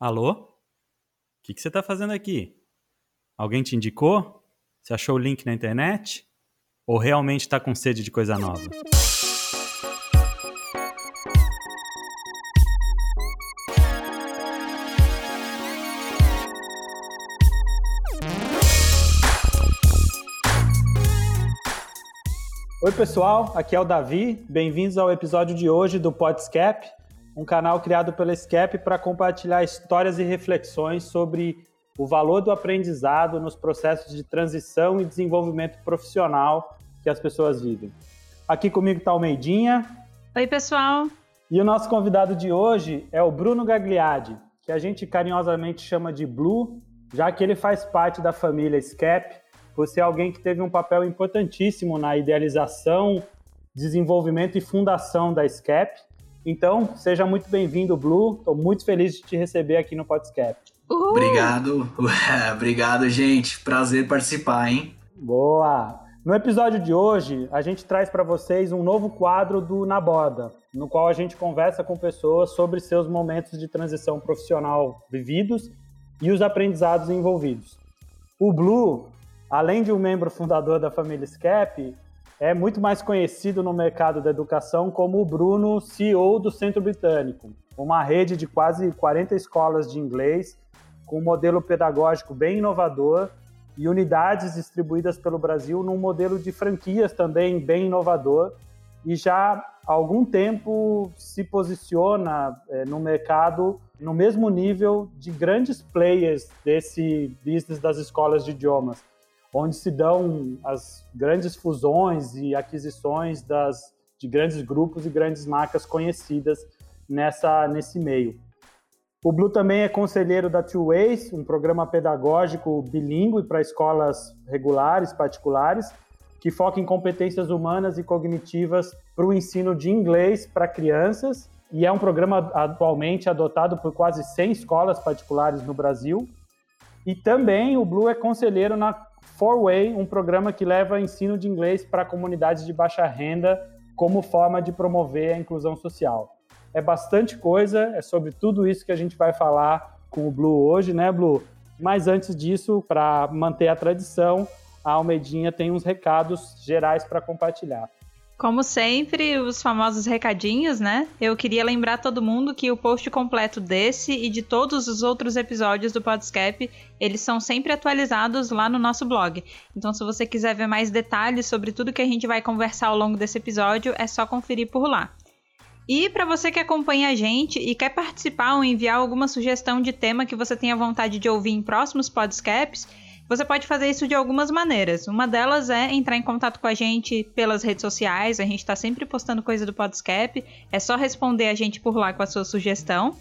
Alô? O que, que você está fazendo aqui? Alguém te indicou? Você achou o link na internet? Ou realmente está com sede de coisa nova? Oi, pessoal, aqui é o Davi. Bem-vindos ao episódio de hoje do Podscap, um canal criado pela SCAP para compartilhar histórias e reflexões sobre o valor do aprendizado nos processos de transição e desenvolvimento profissional que as pessoas vivem. Aqui comigo está o Meidinha. Oi, pessoal. E o nosso convidado de hoje é o Bruno Gagliardi, que a gente carinhosamente chama de Blue, já que ele faz parte da família SCAP, por ser alguém que teve um papel importantíssimo na idealização, desenvolvimento e fundação da SCAP então, seja muito bem-vindo, Blue. Estou muito feliz de te receber aqui no Podscap. Obrigado, obrigado, gente. Prazer participar, hein? Boa! No episódio de hoje, a gente traz para vocês um novo quadro do Na Borda, no qual a gente conversa com pessoas sobre seus momentos de transição profissional vividos e os aprendizados envolvidos. O Blue, além de um membro fundador da família SCAP, é muito mais conhecido no mercado da educação como o Bruno, CEO do Centro Britânico, uma rede de quase 40 escolas de inglês, com um modelo pedagógico bem inovador e unidades distribuídas pelo Brasil num modelo de franquias também bem inovador. E já há algum tempo se posiciona é, no mercado no mesmo nível de grandes players desse business das escolas de idiomas onde se dão as grandes fusões e aquisições das, de grandes grupos e grandes marcas conhecidas nessa, nesse meio. O Blue também é conselheiro da Two Ways, um programa pedagógico bilíngue para escolas regulares, particulares, que foca em competências humanas e cognitivas para o ensino de inglês para crianças, e é um programa atualmente adotado por quase 100 escolas particulares no Brasil. E também o Blue é conselheiro na Four Way, um programa que leva ensino de inglês para comunidades de baixa renda como forma de promover a inclusão social. É bastante coisa, é sobre tudo isso que a gente vai falar com o Blue hoje, né, Blue? Mas antes disso, para manter a tradição, a Almedinha tem uns recados gerais para compartilhar. Como sempre, os famosos recadinhos, né? Eu queria lembrar todo mundo que o post completo desse e de todos os outros episódios do Podscape, eles são sempre atualizados lá no nosso blog. Então, se você quiser ver mais detalhes sobre tudo que a gente vai conversar ao longo desse episódio, é só conferir por lá. E para você que acompanha a gente e quer participar ou enviar alguma sugestão de tema que você tenha vontade de ouvir em próximos Podscapes, você pode fazer isso de algumas maneiras. Uma delas é entrar em contato com a gente pelas redes sociais. A gente está sempre postando coisa do Podscap. É só responder a gente por lá com a sua sugestão.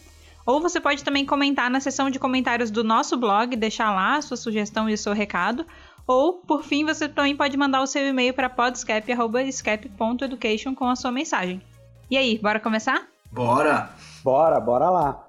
Ou você pode também comentar na seção de comentários do nosso blog, deixar lá a sua sugestão e o seu recado. Ou, por fim, você também pode mandar o seu e-mail para podscap.education com a sua mensagem. E aí, bora começar? Bora! Bora, bora lá!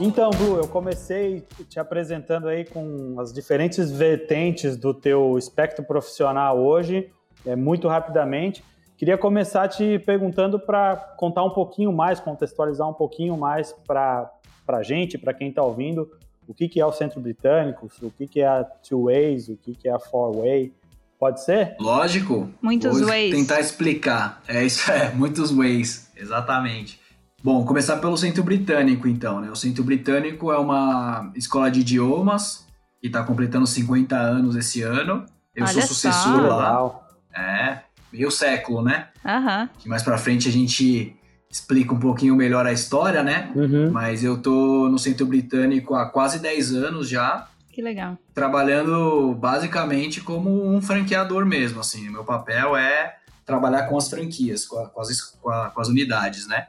Então, Blue, eu comecei te apresentando aí com as diferentes vertentes do teu espectro profissional hoje, é, muito rapidamente. Queria começar te perguntando para contar um pouquinho mais, contextualizar um pouquinho mais para a gente, para quem está ouvindo, o que, que é o Centro Britânico, o que, que é a Two Ways, o que, que é a Four Way. Pode ser? Lógico. Muitos Vou ways. tentar explicar. É isso, é, muitos ways, exatamente. Bom, começar pelo Centro Britânico, então. Né? O Centro Britânico é uma escola de idiomas que está completando 50 anos esse ano. Eu Olha sou sucessor só. lá. É, meio século, né? Aham. Que mais pra frente a gente explica um pouquinho melhor a história, né? Uhum. Mas eu tô no Centro Britânico há quase 10 anos já, Que legal. trabalhando basicamente como um franqueador mesmo, assim. Meu papel é trabalhar com as franquias, com, a- com as, com a- com as unidades, né?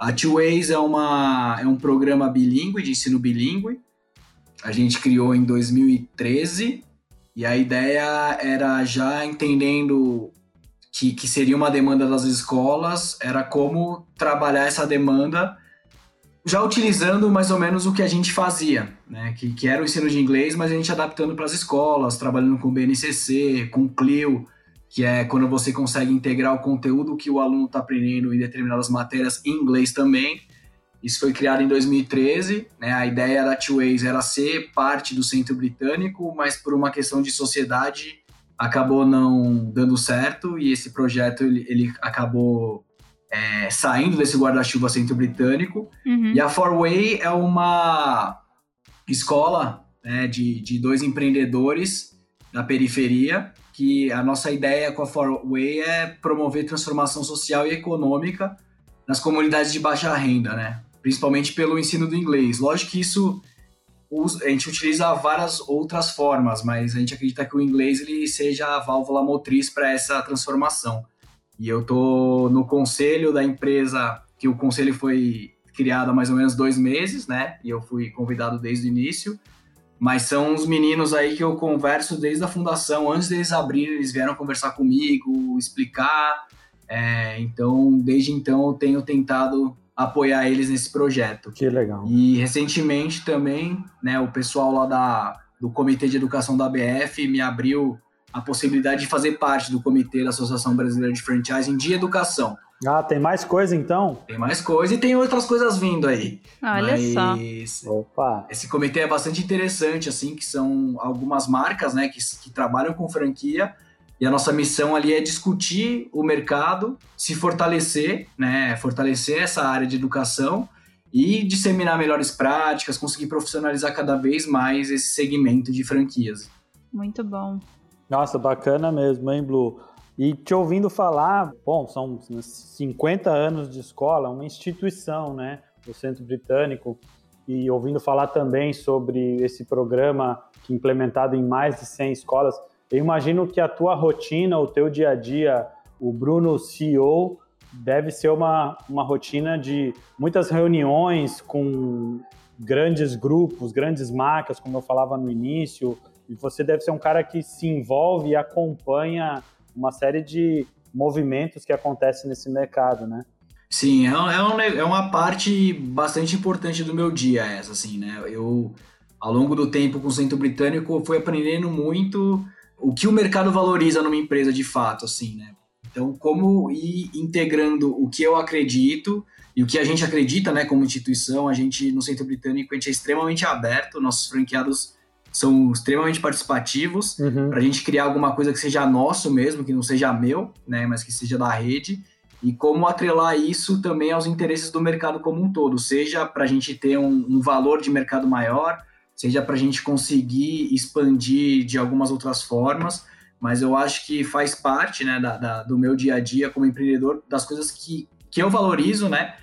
A Two Ways é, uma, é um programa bilíngue, de ensino bilíngue. A gente criou em 2013 e a ideia era já entendendo que, que seria uma demanda das escolas, era como trabalhar essa demanda já utilizando mais ou menos o que a gente fazia, né? Que, que era o ensino de inglês, mas a gente adaptando para as escolas, trabalhando com BNCC, com Clio, que é quando você consegue integrar o conteúdo que o aluno está aprendendo em determinadas matérias em inglês também. Isso foi criado em 2013. Né? A ideia da Two Ways era ser parte do Centro Britânico, mas por uma questão de sociedade acabou não dando certo e esse projeto ele, ele acabou é, saindo desse guarda-chuva Centro Britânico. Uhum. E a Four Way é uma escola né, de, de dois empreendedores da periferia que a nossa ideia com a Four Way é promover transformação social e econômica nas comunidades de baixa renda, né? Principalmente pelo ensino do inglês. Lógico que isso a gente utiliza várias outras formas, mas a gente acredita que o inglês ele seja a válvula motriz para essa transformação. E eu tô no conselho da empresa, que o conselho foi criado há mais ou menos dois meses, né? E eu fui convidado desde o início. Mas são os meninos aí que eu converso desde a fundação. Antes deles abrirem, eles vieram conversar comigo, explicar. É, então, desde então, eu tenho tentado apoiar eles nesse projeto. Que legal. E recentemente também, né, o pessoal lá da, do Comitê de Educação da BF me abriu a possibilidade de fazer parte do comitê da Associação Brasileira de Franchising de Educação. Ah, tem mais coisa então? Tem mais coisa e tem outras coisas vindo aí. Olha Mas só. Opa. Esse comitê é bastante interessante, assim, que são algumas marcas, né, que, que trabalham com franquia. E a nossa missão ali é discutir o mercado, se fortalecer, né, fortalecer essa área de educação e disseminar melhores práticas, conseguir profissionalizar cada vez mais esse segmento de franquias. Muito bom. Nossa, bacana mesmo, hein, Blue? E te ouvindo falar, bom, são 50 anos de escola, uma instituição, né? O Centro Britânico. E ouvindo falar também sobre esse programa que é implementado em mais de 100 escolas, eu imagino que a tua rotina, o teu dia a dia, o Bruno CEO, deve ser uma, uma rotina de muitas reuniões com grandes grupos, grandes marcas, como eu falava no início, e você deve ser um cara que se envolve e acompanha uma série de movimentos que acontecem nesse mercado, né? Sim, é, é, um, é uma parte bastante importante do meu dia essa, assim, né? Eu, ao longo do tempo com o Centro Britânico, fui aprendendo muito o que o mercado valoriza numa empresa de fato, assim, né? Então, como ir integrando o que eu acredito e o que a gente acredita, né, como instituição, a gente no Centro Britânico, a gente é extremamente aberto, nossos franqueados são extremamente participativos uhum. para a gente criar alguma coisa que seja nosso mesmo, que não seja meu, né, mas que seja da rede. E como atrelar isso também aos interesses do mercado como um todo, seja para a gente ter um, um, valor de mercado maior, seja para a gente conseguir expandir de algumas outras formas. Mas eu acho que faz parte né, da, da, do meu dia a dia como empreendedor, das coisas que, que eu valorizo, né?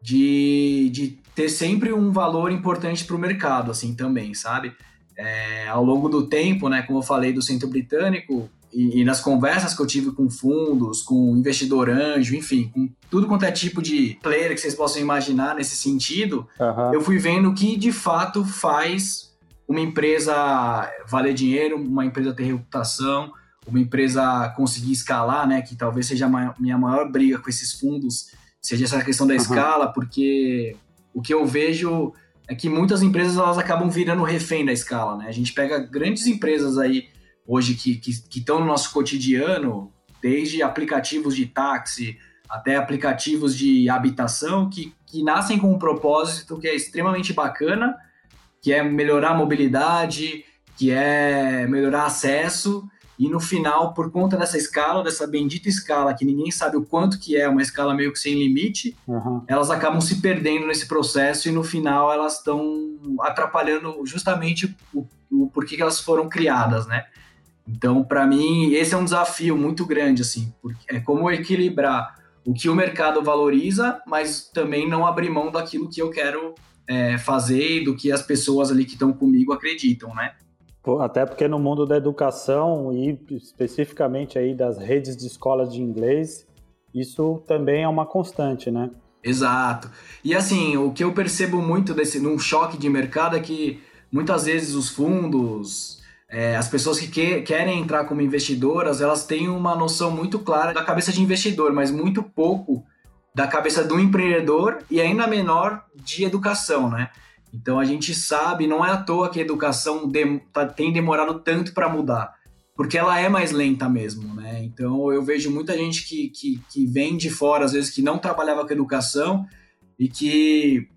De, de ter sempre um valor importante para o mercado, assim, também, sabe? É, ao longo do tempo, né, como eu falei do Centro Britânico, e, e, nas conversas que eu tive com fundos, com investidor anjo, enfim, com tudo quanto é tipo de player que vocês possam imaginar nesse sentido, uhum. eu fui vendo que de fato faz uma empresa valer dinheiro, uma empresa ter reputação, uma empresa conseguir escalar, né? Que talvez seja a minha maior briga com esses fundos, seja essa questão da uhum. escala, porque o que eu vejo é que muitas empresas elas acabam virando refém da escala, né? A gente pega grandes empresas aí hoje que estão que, que no nosso cotidiano, desde aplicativos de táxi até aplicativos de habitação, que, que nascem com um propósito que é extremamente bacana, que é melhorar a mobilidade, que é melhorar acesso, e no final, por conta dessa escala, dessa bendita escala, que ninguém sabe o quanto que é, uma escala meio que sem limite, uhum. elas acabam se perdendo nesse processo e no final elas estão atrapalhando justamente o, o porquê que elas foram criadas, né? Então, para mim, esse é um desafio muito grande, assim, porque é como equilibrar o que o mercado valoriza, mas também não abrir mão daquilo que eu quero é, fazer e do que as pessoas ali que estão comigo acreditam, né? Até porque no mundo da educação e especificamente aí das redes de escolas de inglês, isso também é uma constante, né? Exato. E assim, o que eu percebo muito desse num choque de mercado é que muitas vezes os fundos, é, as pessoas que, que querem entrar como investidoras, elas têm uma noção muito clara da cabeça de investidor, mas muito pouco da cabeça do empreendedor e ainda menor de educação, né? Então a gente sabe, não é à toa que a educação de, tá, tem demorado tanto para mudar, porque ela é mais lenta mesmo, né? Então eu vejo muita gente que, que, que vem de fora, às vezes que não trabalhava com educação e que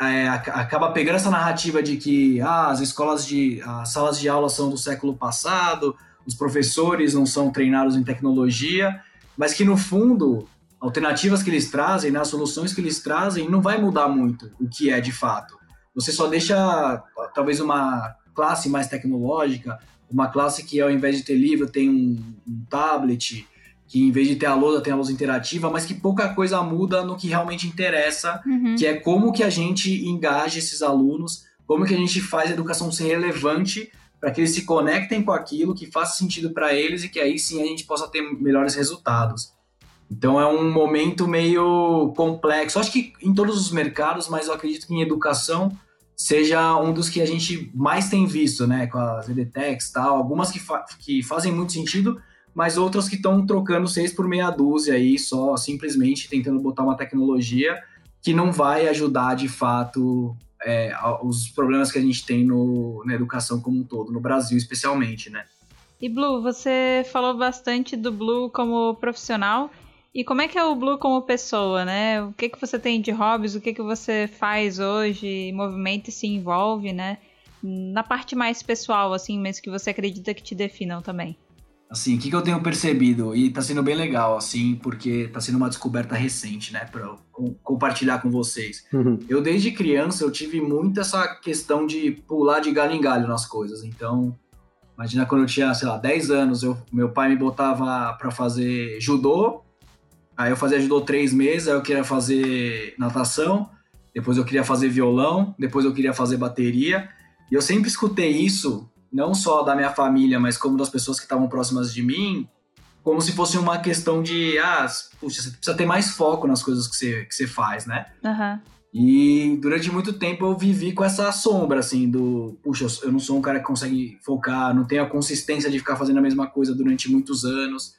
é, acaba pegando essa narrativa de que ah, as escolas de as salas de aula são do século passado, os professores não são treinados em tecnologia, mas que no fundo alternativas que eles trazem, né, as soluções que eles trazem, não vai mudar muito o que é de fato. Você só deixa talvez uma classe mais tecnológica, uma classe que ao invés de ter livro tem um, um tablet, que em vez de ter a lousa tem a lousa interativa, mas que pouca coisa muda no que realmente interessa, uhum. que é como que a gente engaja esses alunos, como que a gente faz a educação ser relevante para que eles se conectem com aquilo, que faça sentido para eles e que aí sim a gente possa ter melhores resultados. Então é um momento meio complexo. Acho que em todos os mercados, mas eu acredito que em educação seja um dos que a gente mais tem visto, né? Com as EDTechs e tal. Algumas que, fa que fazem muito sentido, mas outras que estão trocando seis por meia dúzia aí, só simplesmente tentando botar uma tecnologia que não vai ajudar de fato é, os problemas que a gente tem no, na educação como um todo, no Brasil especialmente, né? E Blue, você falou bastante do Blue como profissional. E como é que é o Blue como pessoa, né? O que que você tem de hobbies, o que que você faz hoje, movimenta e se envolve, né? Na parte mais pessoal, assim, mas que você acredita que te definam também. Assim, o que, que eu tenho percebido, e tá sendo bem legal, assim, porque tá sendo uma descoberta recente, né, pra compartilhar com vocês. Uhum. Eu, desde criança, eu tive muito essa questão de pular de galho em galho nas coisas. Então, imagina quando eu tinha, sei lá, 10 anos, eu, meu pai me botava para fazer judô, aí eu fazia judô três meses, aí eu queria fazer natação, depois eu queria fazer violão, depois eu queria fazer bateria, e eu sempre escutei isso não só da minha família, mas como das pessoas que estavam próximas de mim, como se fosse uma questão de, ah, puxa, você precisa ter mais foco nas coisas que você, que você faz, né? Uhum. E durante muito tempo eu vivi com essa sombra, assim, do, puxa, eu não sou um cara que consegue focar, não tenho a consistência de ficar fazendo a mesma coisa durante muitos anos.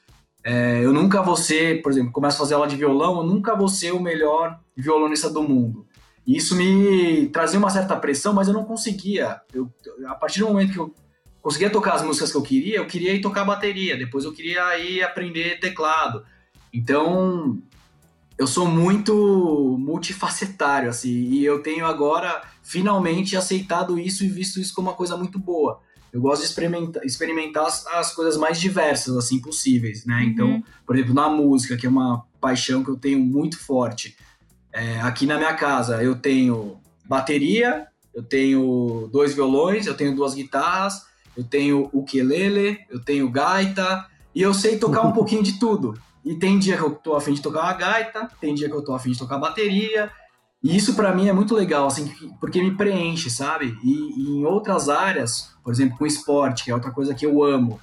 É, eu nunca vou ser, por exemplo, começo a fazer aula de violão, eu nunca vou ser o melhor violonista do mundo. E isso me trazia uma certa pressão, mas eu não conseguia. Eu, a partir do momento que eu conseguia tocar as músicas que eu queria, eu queria ir tocar bateria, depois eu queria ir aprender teclado. Então, eu sou muito multifacetário, assim, e eu tenho agora finalmente aceitado isso e visto isso como uma coisa muito boa. Eu gosto de experimentar, experimentar as, as coisas mais diversas, assim, possíveis, né? Uhum. Então, por exemplo, na música, que é uma paixão que eu tenho muito forte. É, aqui na minha casa, eu tenho bateria, eu tenho dois violões, eu tenho duas guitarras, eu tenho ukulele, eu tenho gaita, e eu sei tocar um pouquinho de tudo. E tem dia que eu tô afim de tocar uma gaita, tem dia que eu tô afim de tocar bateria, e isso para mim é muito legal, assim, porque me preenche, sabe? E, e, em outras áreas, por exemplo, com esporte, que é outra coisa que eu amo,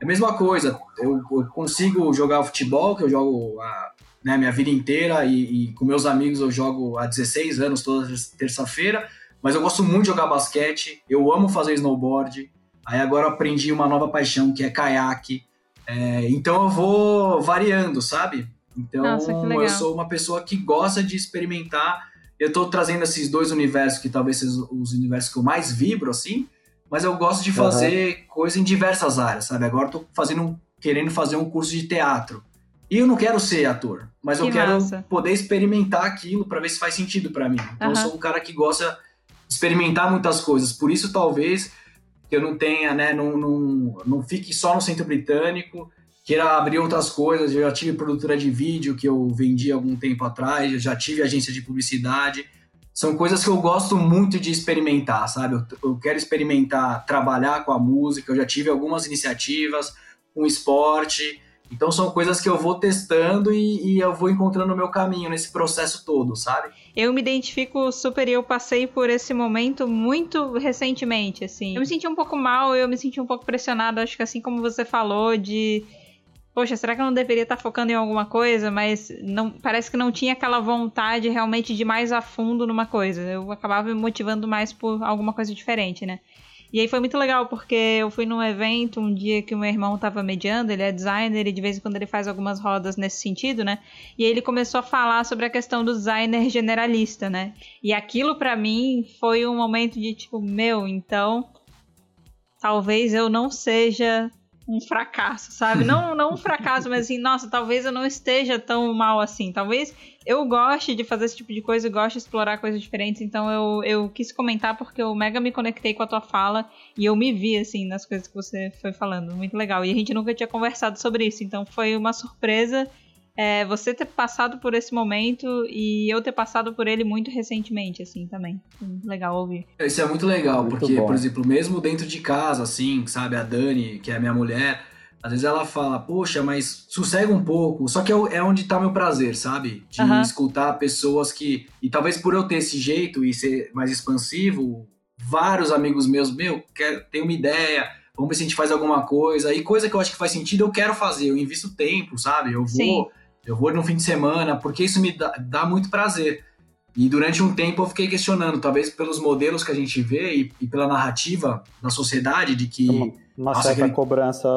é a mesma coisa. Eu, eu consigo jogar futebol, que eu jogo a né, minha vida inteira, e, e, com meus amigos eu jogo há 16 anos, toda terça-feira, mas eu gosto muito de jogar basquete, eu amo fazer snowboard, Aí agora aprendi uma nova paixão que é caiaque. É, então eu vou variando, sabe? Então Nossa, eu sou uma pessoa que gosta de experimentar. Eu tô trazendo esses dois universos que talvez sejam os universos que eu mais vibro, assim, mas eu gosto de fazer uhum. coisa em diversas áreas, sabe? Agora eu tô fazendo, querendo fazer um curso de teatro. E eu não quero ser ator, mas que eu quero massa. poder experimentar aquilo para ver se faz sentido para mim. Então uhum. eu sou um cara que gosta de experimentar muitas coisas. Por isso, talvez, que eu não tenha, né, não, não, não fique só no centro britânico, queira abrir outras coisas. Eu já tive produtora de vídeo que eu vendi algum tempo atrás, eu já tive agência de publicidade. São coisas que eu gosto muito de experimentar, sabe? Eu, eu quero experimentar trabalhar com a música, eu já tive algumas iniciativas, com esporte. Então são coisas que eu vou testando e, e eu vou encontrando o meu caminho nesse processo todo, sabe? eu me identifico super e eu passei por esse momento muito recentemente, assim. Eu me senti um pouco mal, eu me senti um pouco pressionada, acho que assim como você falou, de. Poxa, será que eu não deveria estar focando em alguma coisa? Mas não, parece que não tinha aquela vontade realmente de mais a fundo numa coisa. Eu acabava me motivando mais por alguma coisa diferente, né? E aí foi muito legal, porque eu fui num evento um dia que o meu irmão estava mediando, ele é designer e de vez em quando ele faz algumas rodas nesse sentido, né? E aí ele começou a falar sobre a questão do designer generalista, né? E aquilo para mim foi um momento de tipo, meu, então talvez eu não seja um fracasso, sabe? Não, não um fracasso, mas assim, nossa, talvez eu não esteja tão mal assim. Talvez eu goste de fazer esse tipo de coisa, eu gosto de explorar coisas diferentes. Então eu, eu quis comentar porque eu mega me conectei com a tua fala e eu me vi, assim, nas coisas que você foi falando. Muito legal. E a gente nunca tinha conversado sobre isso, então foi uma surpresa é, você ter passado por esse momento e eu ter passado por ele muito recentemente, assim, também. Legal ouvir. Isso é muito legal, muito porque, bom. por exemplo, mesmo dentro de casa, assim, sabe, a Dani, que é a minha mulher, às vezes ela fala, poxa, mas sossega um pouco. Só que é, é onde tá meu prazer, sabe? De uhum. escutar pessoas que. E talvez por eu ter esse jeito e ser mais expansivo, vários amigos meus, meu, quer, tem uma ideia, vamos ver se a gente faz alguma coisa. E coisa que eu acho que faz sentido, eu quero fazer, eu invisto tempo, sabe? Eu vou. Sim eu vou no fim de semana, porque isso me dá, dá muito prazer. E durante um tempo eu fiquei questionando, talvez pelos modelos que a gente vê e, e pela narrativa da sociedade de que. Uma, uma certa aquele... cobrança.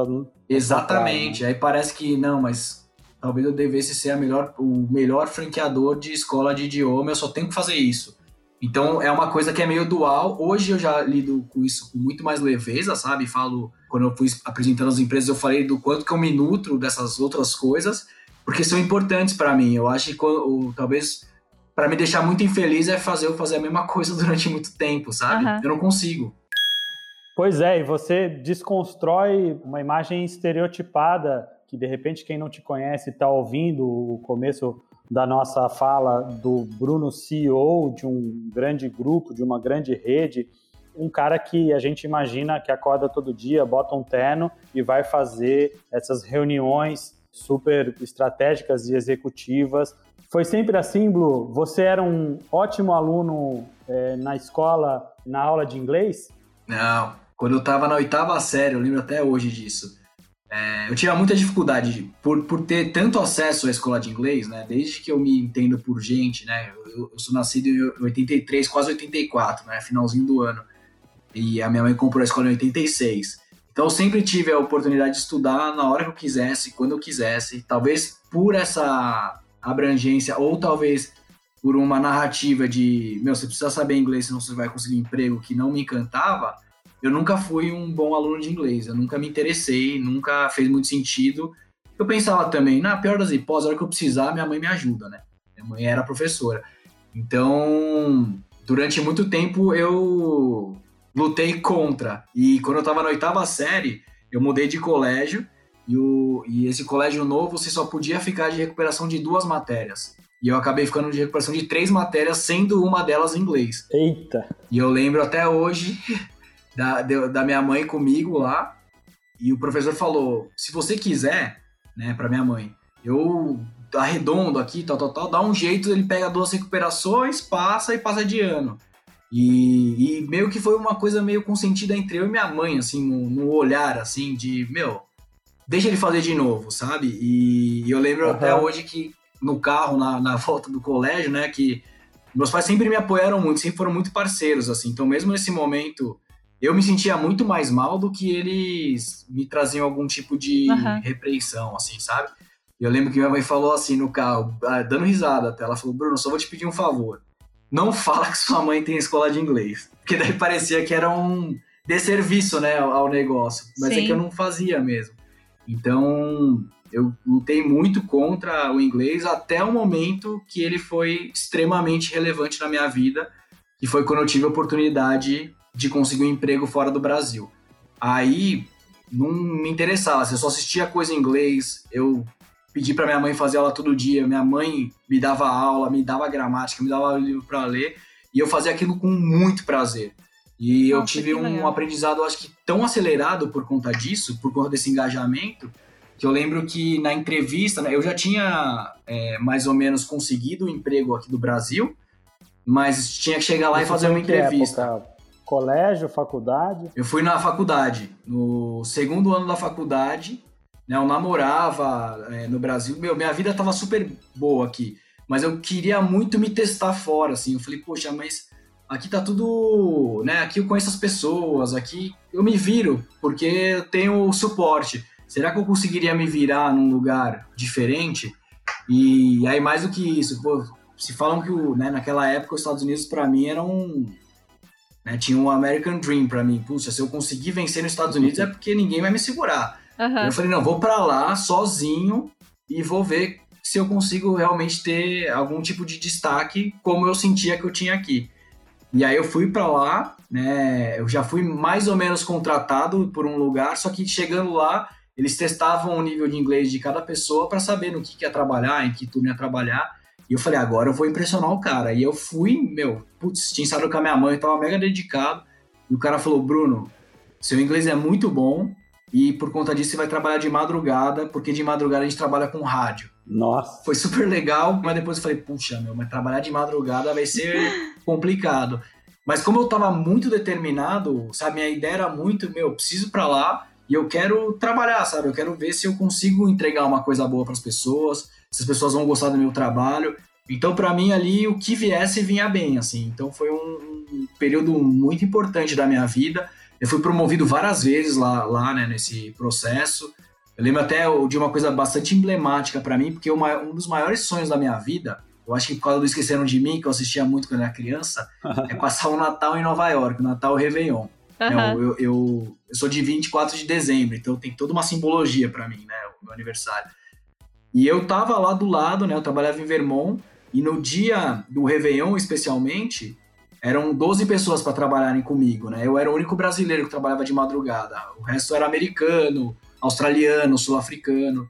Exatamente. Aí parece que, não, mas talvez eu devesse ser a melhor, o melhor franqueador de escola de idioma, eu só tenho que fazer isso. Então é uma coisa que é meio dual. Hoje eu já lido com isso com muito mais leveza, sabe? Falo, quando eu fui apresentando as empresas, eu falei do quanto que eu me nutro dessas outras coisas porque são importantes para mim. Eu acho que quando, talvez para me deixar muito infeliz é fazer eu fazer a mesma coisa durante muito tempo, sabe? Uhum. Eu não consigo. Pois é, e você desconstrói uma imagem estereotipada que de repente quem não te conhece está ouvindo o começo da nossa fala do Bruno CEO de um grande grupo, de uma grande rede, um cara que a gente imagina que acorda todo dia, bota um terno e vai fazer essas reuniões super estratégicas e executivas. Foi sempre assim, Blue? Você era um ótimo aluno é, na escola, na aula de inglês? Não. Quando eu estava na oitava série, eu lembro até hoje disso. É, eu tinha muita dificuldade por, por ter tanto acesso à escola de inglês, né? Desde que eu me entendo por gente, né? Eu, eu sou nascido em 83, quase 84, né? Finalzinho do ano. E a minha mãe comprou a escola em 86. Então eu sempre tive a oportunidade de estudar na hora que eu quisesse, quando eu quisesse. Talvez por essa abrangência, ou talvez por uma narrativa de, meu, você precisa saber inglês, senão você vai conseguir emprego que não me encantava. Eu nunca fui um bom aluno de inglês, eu nunca me interessei, nunca fez muito sentido. Eu pensava também, na pior das hipóteses, a hora que eu precisar, minha mãe me ajuda, né? Minha mãe era professora. Então, durante muito tempo eu lutei contra. E quando eu tava na oitava série, eu mudei de colégio e, o, e esse colégio novo você só podia ficar de recuperação de duas matérias. E eu acabei ficando de recuperação de três matérias, sendo uma delas em inglês. Eita! E eu lembro até hoje da, da minha mãe comigo lá, e o professor falou: se você quiser, né, pra minha mãe, eu arredondo aqui, tal, tal, tal, dá um jeito, ele pega duas recuperações, passa e passa de ano. E, e, meio que foi uma coisa meio consentida entre eu e minha mãe, assim, no, no, olhar, assim, de, meu, deixa ele fazer de novo, sabe? E, e eu lembro uhum. até hoje que no carro, na, na volta do colégio, né, que meus pais sempre me apoiaram muito, sempre foram muito parceiros, assim, então mesmo nesse momento eu me sentia muito mais mal do que eles me traziam algum tipo de uhum. repreensão, assim, sabe? E eu lembro que minha mãe falou assim no carro, ah, dando risada até, ela falou, Bruno, só vou te pedir um favor não fala que sua mãe tem escola de inglês. Porque daí parecia que era um desserviço, né, ao negócio. Mas Sim. é que eu não fazia mesmo. Então, eu lutei muito contra o inglês até o momento que ele foi extremamente relevante na minha vida, que foi quando eu tive a oportunidade de conseguir um emprego fora do Brasil. Aí, não me interessava, se eu só assistia coisa em inglês, eu pedi para minha mãe fazer aula todo dia. Minha mãe me dava aula, me dava gramática, me dava livro para ler, e eu fazia aquilo com muito prazer. E Nossa, eu tive um legal. aprendizado, acho que tão acelerado por conta disso, por conta desse engajamento, que eu lembro que na entrevista, né, eu já tinha é, mais ou menos conseguido o um emprego aqui do Brasil, mas tinha que chegar lá Isso e fazer uma entrevista. Época? Colégio, faculdade? Eu fui na faculdade. No segundo ano da faculdade, né? Eu namorava é, no Brasil, meu, minha vida tava super boa aqui, mas eu queria muito me testar fora, assim. Eu falei, poxa, mas aqui tá tudo, né? Aqui eu conheço as pessoas, aqui eu me viro, porque eu tenho suporte. Será que eu conseguiria me virar num lugar diferente? E aí, mais do que isso, pô, se falam que o, né, naquela época os Estados Unidos para mim eram um, né, tinha um American Dream para mim. Puxa, se eu conseguir vencer nos Estados Unidos é porque ninguém vai me segurar. Uhum. Eu falei, não, vou para lá sozinho e vou ver se eu consigo realmente ter algum tipo de destaque como eu sentia que eu tinha aqui. E aí eu fui para lá, né? Eu já fui mais ou menos contratado por um lugar, só que chegando lá, eles testavam o nível de inglês de cada pessoa para saber no que, que ia trabalhar, em que turno ia trabalhar. E eu falei, agora eu vou impressionar o cara. E eu fui, meu, putz, tinha estado com a minha mãe, tava mega dedicado. E o cara falou, Bruno, seu inglês é muito bom e por conta disso você vai trabalhar de madrugada, porque de madrugada a gente trabalha com rádio. Nossa. Foi super legal, mas depois eu falei, puxa, meu, mas trabalhar de madrugada vai ser complicado. Mas como eu tava muito determinado, sabe, minha ideia era muito, meu, preciso para lá e eu quero trabalhar, sabe? Eu quero ver se eu consigo entregar uma coisa boa para as pessoas, se as pessoas vão gostar do meu trabalho. Então, para mim ali, o que viesse vinha bem, assim. Então, foi um, um, período muito importante da minha vida. Eu fui promovido várias vezes lá, lá né, nesse processo. Eu lembro até de uma coisa bastante emblemática para mim, porque uma, um dos maiores sonhos da minha vida, eu acho que por causa do Esqueceram de Mim, que eu assistia muito quando era criança, é passar o Natal em Nova York, o Natal e Réveillon. Uhum. Eu, eu, eu, sou de 24 de dezembro, então tem toda uma simbologia para mim, né, o meu aniversário. E eu tava lá do lado, né, eu trabalhava em Vermont, e no dia do Réveillon, especialmente, eram 12 pessoas para trabalharem comigo, né? Eu era o único brasileiro que trabalhava de madrugada. O resto era americano, australiano, sul-africano.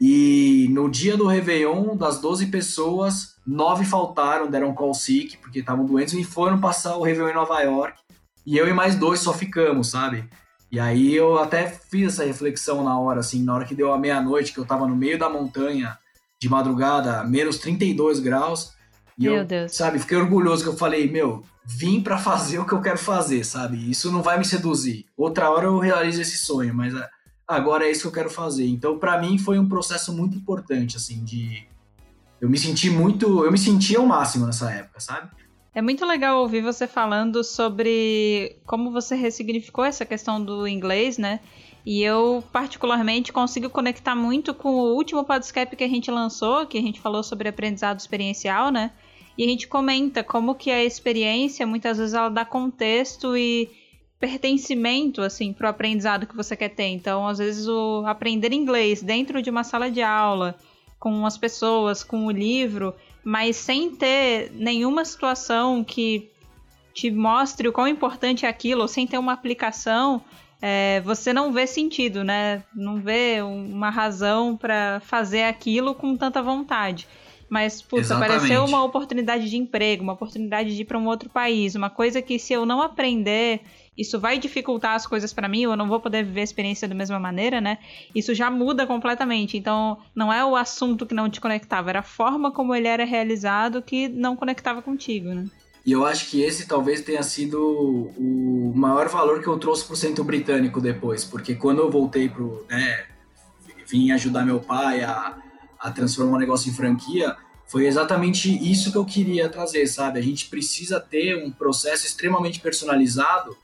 E no dia do Réveillon, das 12 pessoas, nove faltaram, deram call sick, porque estavam doentes e foram passar o Réveillon em Nova York. E eu e mais dois só ficamos, sabe? E aí eu até fiz essa reflexão na hora, assim, na hora que deu a meia-noite, que eu tava no meio da montanha, de madrugada, menos 32 graus. E meu eu, Deus. sabe, fiquei orgulhoso que eu falei, meu, vim para fazer o que eu quero fazer, sabe? Isso não vai me seduzir. Outra hora eu realizo esse sonho, mas agora é isso que eu quero fazer. Então, para mim foi um processo muito importante, assim, de eu me senti muito, eu me senti ao máximo nessa época, sabe? É muito legal ouvir você falando sobre como você ressignificou essa questão do inglês, né? E eu, particularmente, consigo conectar muito com o último Podscape que a gente lançou, que a gente falou sobre aprendizado experiencial, né? E a gente comenta como que a experiência, muitas vezes, ela dá contexto e pertencimento assim para o aprendizado que você quer ter. Então, às vezes o aprender inglês dentro de uma sala de aula, com as pessoas, com o livro, mas sem ter nenhuma situação que te mostre o quão importante é aquilo, ou sem ter uma aplicação, é, você não vê sentido, né? Não vê uma razão para fazer aquilo com tanta vontade. Mas, putz, apareceu uma oportunidade de emprego, uma oportunidade de ir para um outro país, uma coisa que se eu não aprender isso vai dificultar as coisas para mim, ou eu não vou poder viver a experiência da mesma maneira, né? Isso já muda completamente. Então, não é o assunto que não te conectava, era a forma como ele era realizado que não conectava contigo, né? E eu acho que esse talvez tenha sido o maior valor que eu trouxe para o centro britânico depois, porque quando eu voltei pro, né, vim ajudar meu pai a, a transformar um negócio em franquia, foi exatamente isso que eu queria trazer, sabe? A gente precisa ter um processo extremamente personalizado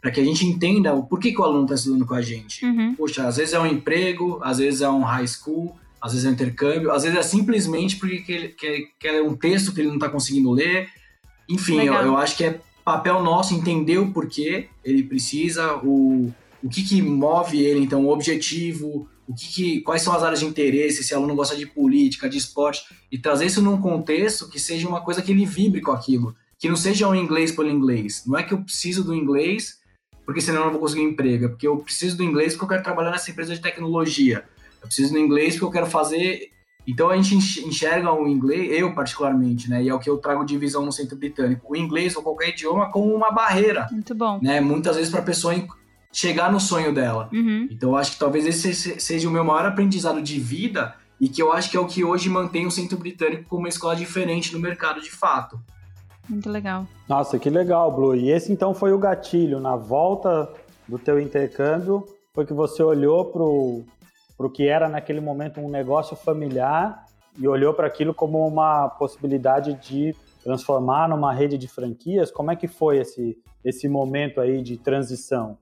para que a gente entenda o porquê que o aluno está estudando com a gente. Uhum. Poxa, às vezes é um emprego, às vezes é um high school, às vezes é um intercâmbio, às vezes é simplesmente porque quer, quer, quer um texto que ele não está conseguindo ler. Enfim, eu, eu, acho que é papel nosso entender o porquê ele precisa, o, o que, que move ele, então, o objetivo, o que, que quais são as áreas de interesse, se o aluno gosta de política, de esporte, e trazer isso num contexto que seja uma coisa que ele vibre com aquilo. Que não seja um inglês pelo inglês. Não é que eu preciso do inglês porque senão eu não vou conseguir emprego. É porque eu preciso do inglês porque eu quero trabalhar nessa empresa de tecnologia. Eu preciso do inglês porque eu quero fazer. Então a gente enxerga o inglês, eu particularmente, né? E é o que eu trago de visão no centro britânico. O inglês ou qualquer idioma como uma barreira. Muito bom. Né? Muitas vezes para a pessoa chegar no sonho dela. Uhum. Então eu acho que talvez esse seja o meu maior aprendizado de vida e que eu acho que é o que hoje mantém o centro britânico como uma escola diferente no mercado de fato. Muito legal. Nossa, que legal, Blue. E esse então foi o gatilho. Na volta do teu intercâmbio, foi que você olhou para o que era naquele momento um negócio familiar e olhou para aquilo como uma possibilidade de transformar numa rede de franquias. Como é que foi esse, esse momento aí de transição?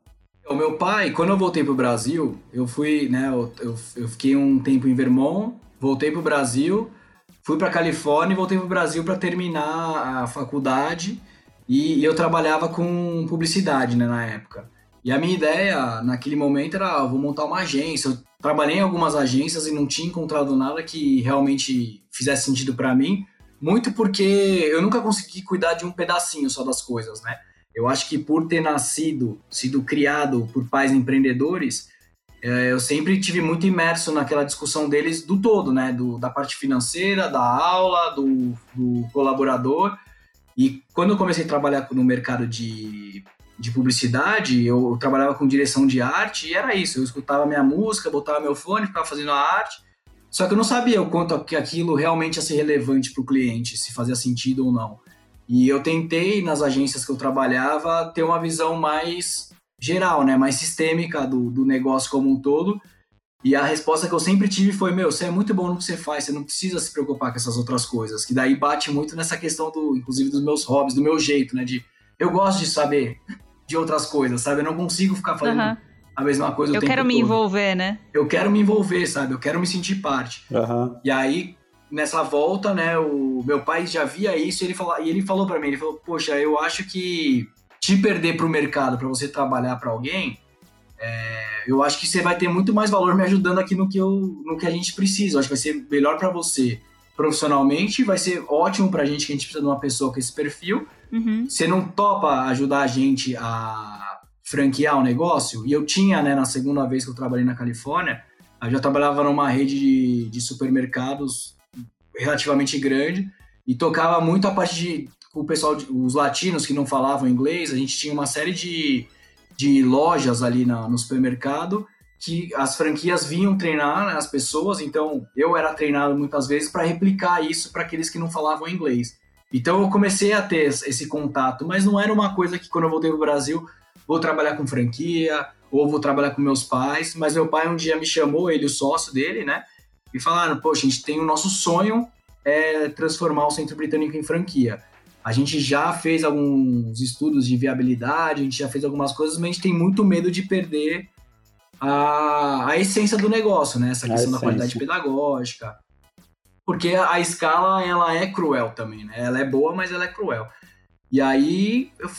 O meu pai, quando eu voltei para o Brasil, eu fui, né, eu, eu, eu, fiquei um tempo em Vermont, voltei para o Brasil, fui para Califórnia e voltei para o Brasil para terminar a faculdade e, e, eu trabalhava com publicidade, né, na época. E a minha ideia naquele momento era, ah, vou montar uma agência. Eu trabalhei em algumas agências e não tinha encontrado nada que realmente fizesse sentido para mim, muito porque eu nunca consegui cuidar de um pedacinho só das coisas, né? Eu acho que por ter nascido, sido criado por pais empreendedores, é, eu sempre tive muito imerso naquela discussão deles do todo, né? Do, da parte financeira, da aula, do, do colaborador. E quando eu comecei a trabalhar no mercado de, de publicidade, eu trabalhava com direção de arte e era isso. Eu escutava minha música, botava meu fone, ficava fazendo a arte. Só que eu não sabia o quanto aquilo realmente ia ser relevante para o cliente, se fazia sentido ou não. E eu tentei, nas agências que eu trabalhava, ter uma visão mais geral, né? mais sistêmica do, do negócio como um todo. E a resposta que eu sempre tive foi: Meu, você é muito bom no que você faz, você não precisa se preocupar com essas outras coisas. Que daí bate muito nessa questão, do, inclusive, dos meus hobbies, do meu jeito, né? De eu gosto de saber de outras coisas, sabe? Eu não consigo ficar fazendo uhum. a mesma coisa. Eu quero me todo. envolver, né? Eu quero me envolver, sabe? Eu quero me sentir parte. Uhum. E aí, nessa volta, né, o meu pai já via isso e ele, fala, e ele falou para mim, ele falou, poxa, eu acho que te perder para o mercado para você trabalhar para alguém, é, eu acho que você vai ter muito mais valor me ajudando aqui no que, eu, no que a gente precisa. Eu acho que vai ser melhor para você profissionalmente, vai ser ótimo para a gente que a gente precisa de uma pessoa com esse perfil. Uhum. Você não topa ajudar a gente a franquear o negócio? E eu tinha, né, na segunda vez que eu trabalhei na Califórnia, eu já trabalhava numa rede de, de supermercados relativamente grande e tocava muito a parte de o pessoal, os latinos que não falavam inglês, a gente tinha uma série de, de lojas ali na, no supermercado que as franquias vinham treinar né, as pessoas, então eu era treinado muitas vezes para replicar isso para aqueles que não falavam inglês. Então eu comecei a ter esse contato, mas não era uma coisa que quando eu voltei para o Brasil vou trabalhar com franquia ou vou trabalhar com meus pais, mas meu pai um dia me chamou, ele o sócio dele, né? E falaram: poxa, a gente tem o nosso sonho é transformar o Centro Britânico em franquia. A gente já fez alguns estudos de viabilidade, a gente já fez algumas coisas, mas a gente tem muito medo de perder a, a essência do negócio, né? Essa questão da qualidade pedagógica. Porque a, a, escala, ela é cruel também, né? Ela é boa, mas ela é cruel. E aí eu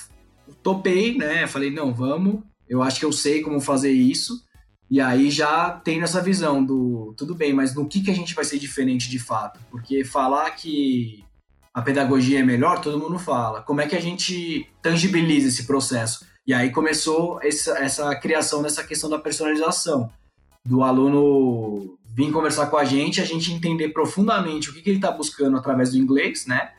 topei, né? Falei, não, vamos. Eu acho que eu sei como fazer isso. E aí já tem essa visão do tudo bem, mas no que, que a gente vai ser diferente de fato? Porque falar que a pedagogia é melhor, todo mundo fala. Como é que a gente tangibiliza esse processo? E aí começou essa, essa criação dessa questão da personalização, do aluno vir conversar com a gente, a gente entender profundamente o que, que ele está buscando através do inglês, né?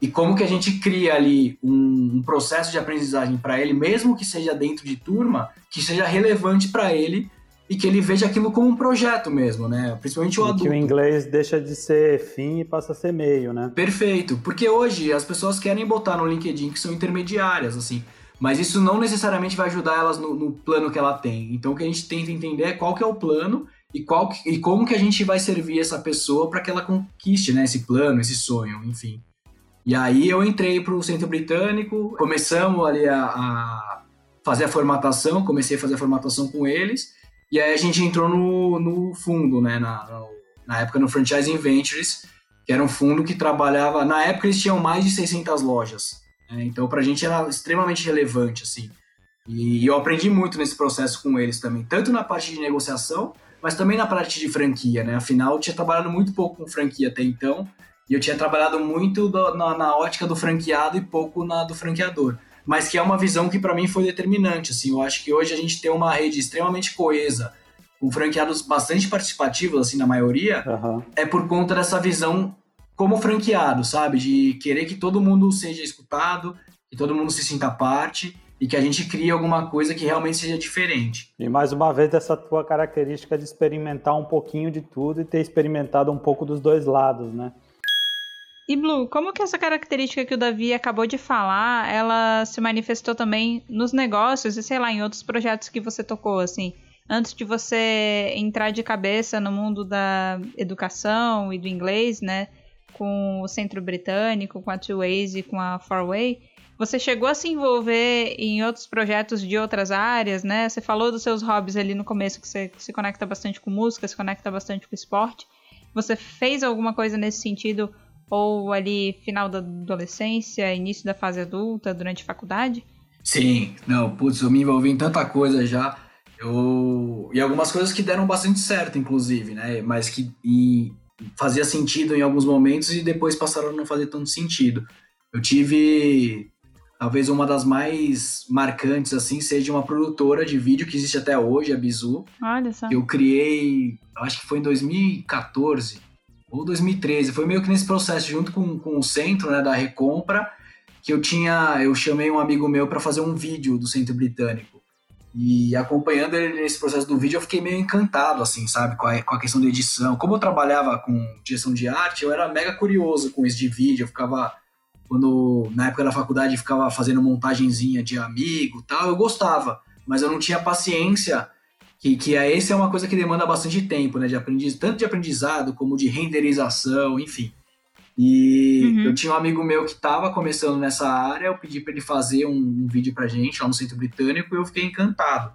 E como que a gente cria ali um, um processo de aprendizagem para ele, mesmo que seja dentro de turma, que seja relevante para ele e que ele veja aquilo como um projeto mesmo, né? Principalmente o e adulto. Que o inglês deixa de ser fim e passa a ser meio, né? Perfeito, porque hoje as pessoas querem botar no LinkedIn que são intermediárias, assim, mas isso não necessariamente vai ajudar elas no, no plano que ela tem. Então o que a gente tenta entender é qual que é o plano e, qual que, e como que a gente vai servir essa pessoa para que ela conquiste, né, esse plano, esse sonho, enfim. E aí eu entrei para o Centro Britânico, começamos ali a, a fazer a formatação, comecei a fazer a formatação com eles. E aí a gente entrou no, no fundo, né? Na, na época no Franchising Ventures, que era um fundo que trabalhava. Na época eles tinham mais de 600 lojas. Né? Então pra gente era extremamente relevante, assim. E, e eu aprendi muito nesse processo com eles também, tanto na parte de negociação, mas também na parte de franquia, né? Afinal, eu tinha trabalhado muito pouco com franquia até então, e eu tinha trabalhado muito do, na, na ótica do franqueado e pouco na do franqueador mas que é uma visão que para mim foi determinante. Assim, eu acho que hoje a gente tem uma rede extremamente coesa, com franqueados bastante participativos, assim, na maioria, uhum. é por conta dessa visão como franqueado, sabe? De querer que todo mundo seja escutado, que todo mundo se sinta parte e que a gente crie alguma coisa que realmente seja diferente. E mais uma vez essa tua característica de experimentar um pouquinho de tudo e ter experimentado um pouco dos dois lados, né? E Blue, como que essa característica que o Davi acabou de falar, ela se manifestou também nos negócios e sei lá, em outros projetos que você tocou, assim, antes de você entrar de cabeça no mundo da educação e do inglês, né? com o Centro Britânico, com a Two Ways e com a Four Way, você chegou a se envolver em outros projetos de outras áreas, né? Você falou dos seus hobbies ali no começo, que você se conecta bastante com música, se conecta bastante com esporte. Você fez alguma coisa nesse sentido, ou ali final da adolescência, início da fase adulta, durante a faculdade? Sim, não, putz, eu me envolvi em tanta coisa já. Eu... E algumas coisas que deram bastante certo, inclusive, né? Mas que e... fazia sentido em alguns momentos e depois passaram a não fazer tanto sentido. Eu tive talvez uma das mais marcantes, assim, seja uma produtora de vídeo que existe até hoje, a Bizu. Olha só. Eu criei, acho que foi em 2014 ou 2013. Foi meio que nesse processo, junto com, com o centro, né, da recompra, que eu tinha, eu chamei um amigo meu para fazer um vídeo do centro britânico. E acompanhando ele nesse processo do vídeo, eu fiquei meio encantado, assim, sabe, com a, com a questão da edição. Como eu trabalhava com direção de arte, eu era mega curioso com isso de vídeo, eu ficava quando na época da faculdade ficava fazendo montagenzinha de amigo tal, eu gostava, mas eu não tinha paciência, que, que é, esse é uma coisa que demanda bastante tempo, né, de aprendiz, tanto de aprendizado como de renderização, enfim. E uhum. eu tinha um amigo meu que estava começando nessa área, eu pedi para ele fazer um, um vídeo pra gente lá no Centro Britânico e eu fiquei encantado.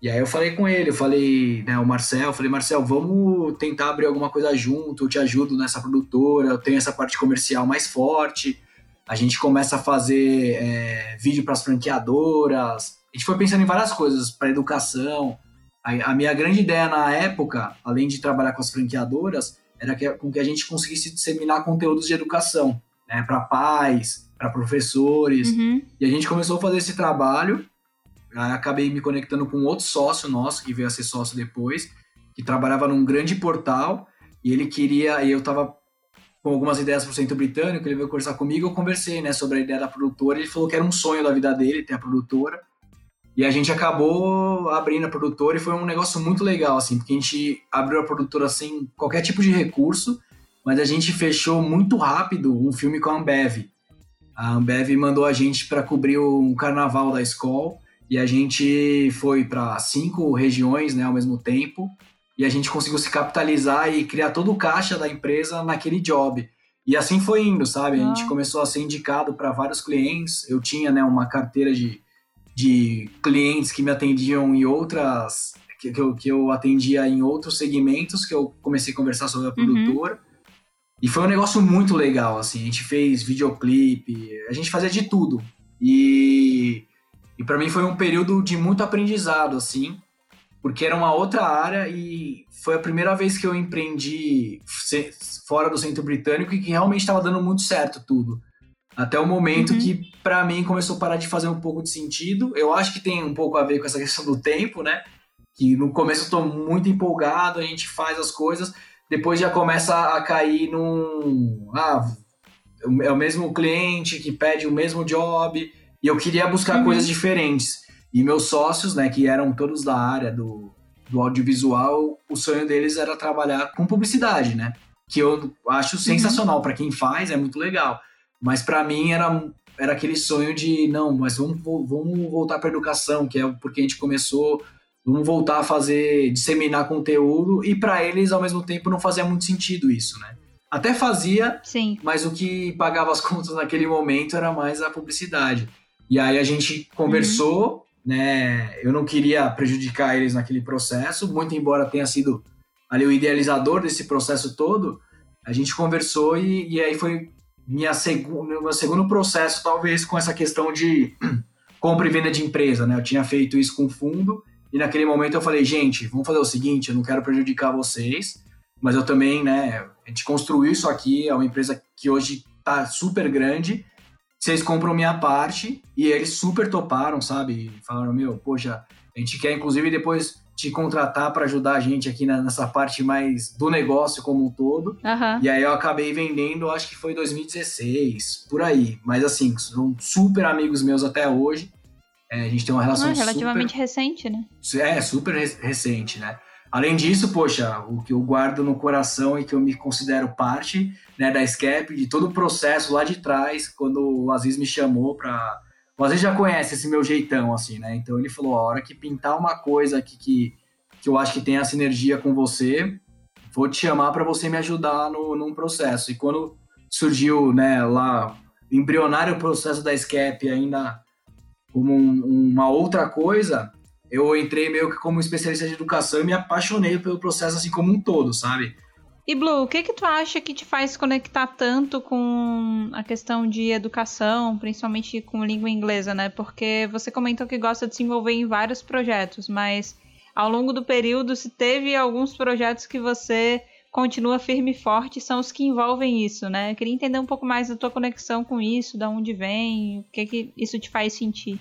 E aí eu falei com ele, eu falei, né, o Marcel, eu falei, Marcel, vamos tentar abrir alguma coisa junto, eu te ajudo nessa produtora, eu tenho essa parte comercial mais forte, a gente começa a fazer é, vídeo para as franqueadoras. A gente foi pensando em várias coisas para educação. A, a, minha grande ideia na época, além de trabalhar com as franqueadoras, era que, com que a gente conseguisse disseminar conteúdos de educação, né, para pais, para professores. Uhum. E a gente começou a fazer esse trabalho. Aí acabei me conectando com outro sócio nosso, que veio a ser sócio depois, que trabalhava num grande portal. E ele queria, e eu estava com algumas ideias para o centro britânico, ele veio conversar comigo, eu conversei, né, sobre a ideia da produtora, ele falou que era um sonho da vida dele ter a produtora, e a gente acabou abrindo a produtora e foi um negócio muito legal, assim, porque a gente abriu a produtora sem qualquer tipo de recurso, mas a gente fechou muito rápido um filme com a Ambev. A Ambev mandou a gente para cobrir um carnaval da escola e a gente foi para cinco regiões, né, ao mesmo tempo e a gente conseguiu se capitalizar e criar todo o caixa da empresa naquele job. E assim foi indo, sabe? A gente ah. começou a ser indicado para vários clientes. Eu tinha né, uma carteira de, de clientes que me atendiam em outras. Que, que, eu, que eu atendia em outros segmentos, que eu comecei a conversar sobre a uhum. produtora. Uhum. E foi um negócio muito legal, assim. A gente fez videoclipe, a gente fazia de tudo. E, e para mim foi um período de muito aprendizado, assim porque era uma outra área e foi a primeira vez que eu empreendi fora do centro britânico e que realmente estava dando muito certo tudo. Até o momento uhum. que, para mim, começou a parar de fazer um pouco de sentido. Eu acho que tem um pouco a ver com essa questão do tempo, né? Que no começo eu estou muito empolgado, a gente faz as coisas, depois já começa a cair num. Ah, é o mesmo cliente que pede o mesmo job, e eu queria buscar uhum. coisas diferentes. E meus sócios, né, que eram todos da área do, do audiovisual, o sonho deles era trabalhar com publicidade, né? Que eu acho sensacional. Uhum. para quem faz, é muito legal. Mas para mim era, era aquele sonho de, não, mas vamos, vamos voltar para educação, que é porque a gente começou, vamos voltar a fazer, disseminar conteúdo. E para eles, ao mesmo tempo, não fazia muito sentido isso, né? Até fazia, Sim. mas o que pagava as contas naquele momento era mais a publicidade. E aí a gente conversou, uhum né? Eu não queria prejudicar eles naquele processo, muito embora tenha sido ali o idealizador desse processo todo. A gente conversou e, e aí foi minha segu meu segundo processo, talvez, com essa questão de compra e venda de empresa, né? Eu tinha feito isso com fundo e naquele momento eu falei, gente, vamos fazer o seguinte, eu não quero prejudicar vocês, mas eu também, né? A gente construiu isso aqui, é uma empresa que hoje está super grande vocês compram minha parte e eles super toparam, sabe? Falaram, meu, poxa, a gente quer inclusive depois te contratar para ajudar a gente aqui nessa parte mais do negócio como um todo. Uhum. E aí eu acabei vendendo, acho que foi 2016, por aí. Mas assim, são super amigos meus até hoje. É, a gente tem uma relação ah, relativamente super... recente, né? É, super recente, né? Além disso, poxa, o que eu guardo no coração e que eu me considero parte né, da SCAP, de todo o processo lá de trás, quando o Aziz me chamou para. O Aziz já conhece esse meu jeitão, assim, né? Então ele falou: a hora que pintar uma coisa aqui que, que eu acho que tem a sinergia com você, vou te chamar para você me ajudar no, num processo. E quando surgiu, né, lá, embrionário processo da SCAP ainda como um, uma outra coisa, eu entrei meio que como especialista de educação e me apaixonei pelo processo assim como um todo, sabe? E Blue, o que que tu acha que te faz conectar tanto com a questão de educação, principalmente com língua inglesa, né? Porque você comentou que gosta de se envolver em vários projetos, mas ao longo do período, se teve alguns projetos que você continua firme e forte, são os que envolvem isso, né? Eu queria entender um pouco mais da tua conexão com isso, da onde vem, o que que isso te faz sentir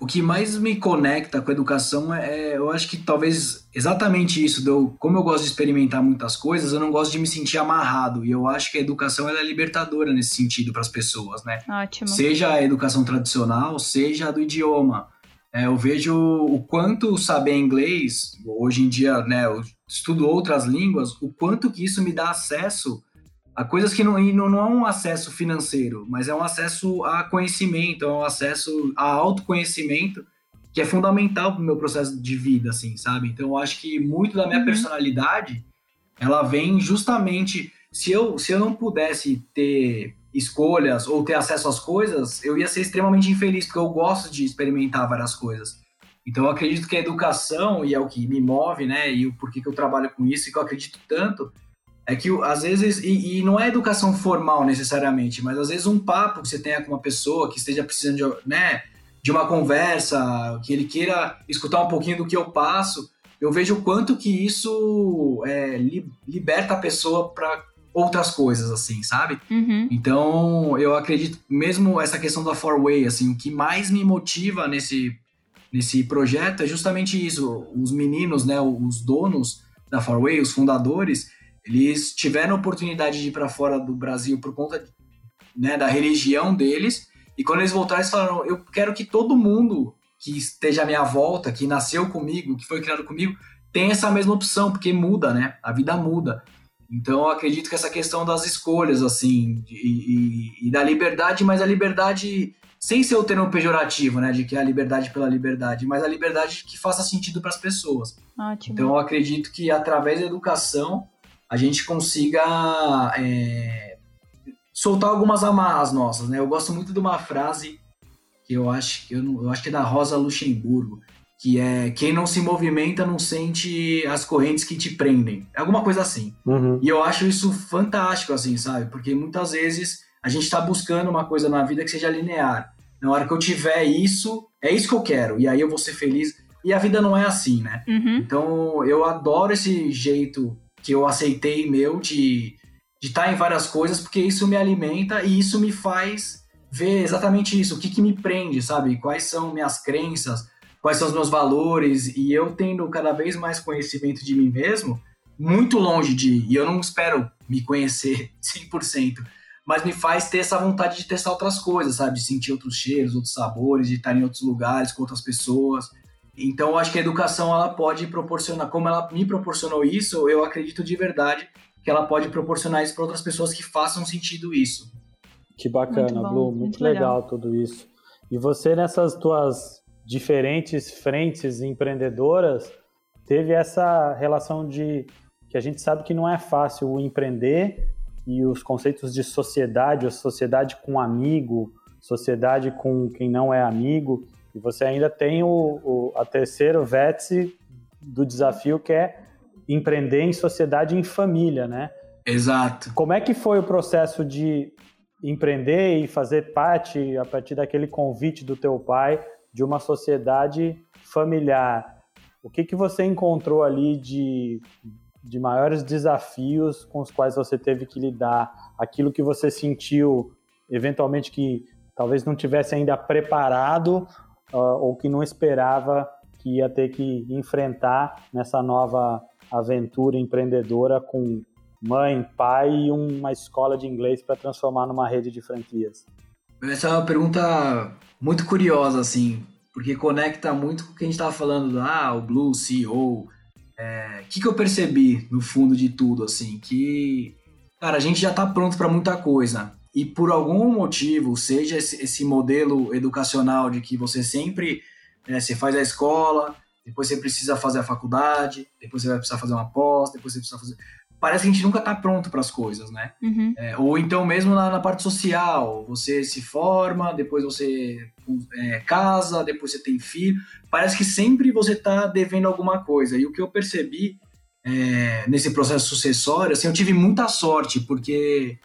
o que mais me conecta com a educação é, eu acho que talvez exatamente isso, como eu gosto de experimentar muitas coisas, eu não gosto de me sentir amarrado, e eu acho que a educação é libertadora nesse sentido para as pessoas, né? Ótimo. Seja a educação tradicional, seja a do idioma. É, eu vejo o quanto saber inglês, hoje em dia, né, eu estudo outras línguas, o quanto que isso me dá acesso a coisas que não, não, não é um acesso financeiro, mas é um acesso a conhecimento, é um acesso a autoconhecimento que é fundamental para o meu processo de vida, assim, sabe? Então, eu acho que muito da minha uhum. personalidade, ela vem justamente... Se eu, se eu não pudesse ter escolhas ou ter acesso às coisas, eu ia ser extremamente infeliz, porque eu gosto de experimentar várias coisas. Então, eu acredito que a educação, e é o que me move, né, e o porquê que eu trabalho com isso, e que eu acredito tanto, é que às vezes, e, e, não é educação formal necessariamente, mas às vezes um papo que você tenha com uma pessoa que esteja precisando de, né, de uma conversa, que ele queira escutar um pouquinho do que eu passo, eu vejo o quanto que isso é, li, liberta a pessoa para outras coisas, assim, sabe? Uhum. Então, eu acredito, mesmo essa questão da Four Way, assim, o que mais me motiva nesse, nesse projeto é justamente isso. Os meninos, né, os donos da Four Way, os fundadores, eles tiveram a oportunidade de ir para fora do Brasil por conta né, da religião deles. E quando eles voltaram, eles falaram: Eu quero que todo mundo que esteja à minha volta, que nasceu comigo, que foi criado comigo, tenha essa mesma opção, porque muda, né? A vida muda. Então, eu acredito que essa questão das escolhas, assim, e, e, e da liberdade, mas a liberdade sem ser o termo pejorativo, né? De que é a liberdade pela liberdade, mas a liberdade que faça sentido para as pessoas. Ótimo. Então, eu acredito que através da educação a gente consiga é, soltar algumas amarras nossas, né? Eu gosto muito de uma frase que eu acho, eu, não, eu acho que é da Rosa Luxemburgo, que é quem não se movimenta não sente as correntes que te prendem. É alguma coisa assim. Uhum. E eu acho isso fantástico, assim, sabe? Porque muitas vezes a gente está buscando uma coisa na vida que seja linear. Na hora que eu tiver isso, é isso que eu quero. E aí eu vou ser feliz. E a vida não é assim, né? Uhum. Então eu adoro esse jeito que eu aceitei meu de de estar tá em várias coisas, porque isso me alimenta e isso me faz ver exatamente isso, o que, que me prende, sabe? Quais são minhas crenças, quais são os meus valores, e eu tendo cada vez mais conhecimento de mim mesmo, muito longe de, e eu não espero me conhecer 100%, mas me faz ter essa vontade de testar outras coisas, sabe? De sentir outros cheiros, outros sabores, de estar em outros lugares com outras pessoas. Então, eu acho que a educação ela pode proporcionar, como ela me proporcionou isso, eu acredito de verdade que ela pode proporcionar isso para outras pessoas que façam sentido isso. Que bacana, muito bom, Blue, muito, muito legal. legal tudo isso. E você nessas tuas diferentes frentes empreendedoras teve essa relação de que a gente sabe que não é fácil o empreender e os conceitos de sociedade, a sociedade com amigo, sociedade com quem não é amigo. E você ainda tem o, o a terceiro vértice do desafio que é empreender em sociedade em família, né? Exato. Como é que foi o processo de empreender e fazer parte, a partir daquele convite do teu pai, de uma sociedade familiar? O que, que você encontrou ali de, de maiores desafios com os quais você teve que lidar? Aquilo que você sentiu, eventualmente, que talvez não tivesse ainda preparado uh, ou que não esperava que ia ter que enfrentar nessa nova aventura empreendedora com mãe, pai e uma escola de inglês para transformar numa rede de franquias? Essa é uma pergunta muito curiosa, assim, porque conecta muito com o que a gente estava falando, do, ah, o Blue CEO. O é, que, que eu percebi no fundo de tudo, assim, que, cara, a gente já está pronto para muita coisa e por algum motivo, seja esse, modelo educacional de que você sempre né, você faz a escola, depois você precisa fazer a faculdade, depois você vai precisar fazer uma pós, depois você precisa fazer. parece que a gente nunca tá pronto para as coisas, né? Uhum. É, ou então mesmo na, na, parte social, você se forma, depois você é, casa, depois você tem filho. Parece que sempre você tá devendo alguma coisa. E o que eu percebi é, nesse processo sucessório, assim, eu tive muita sorte, porque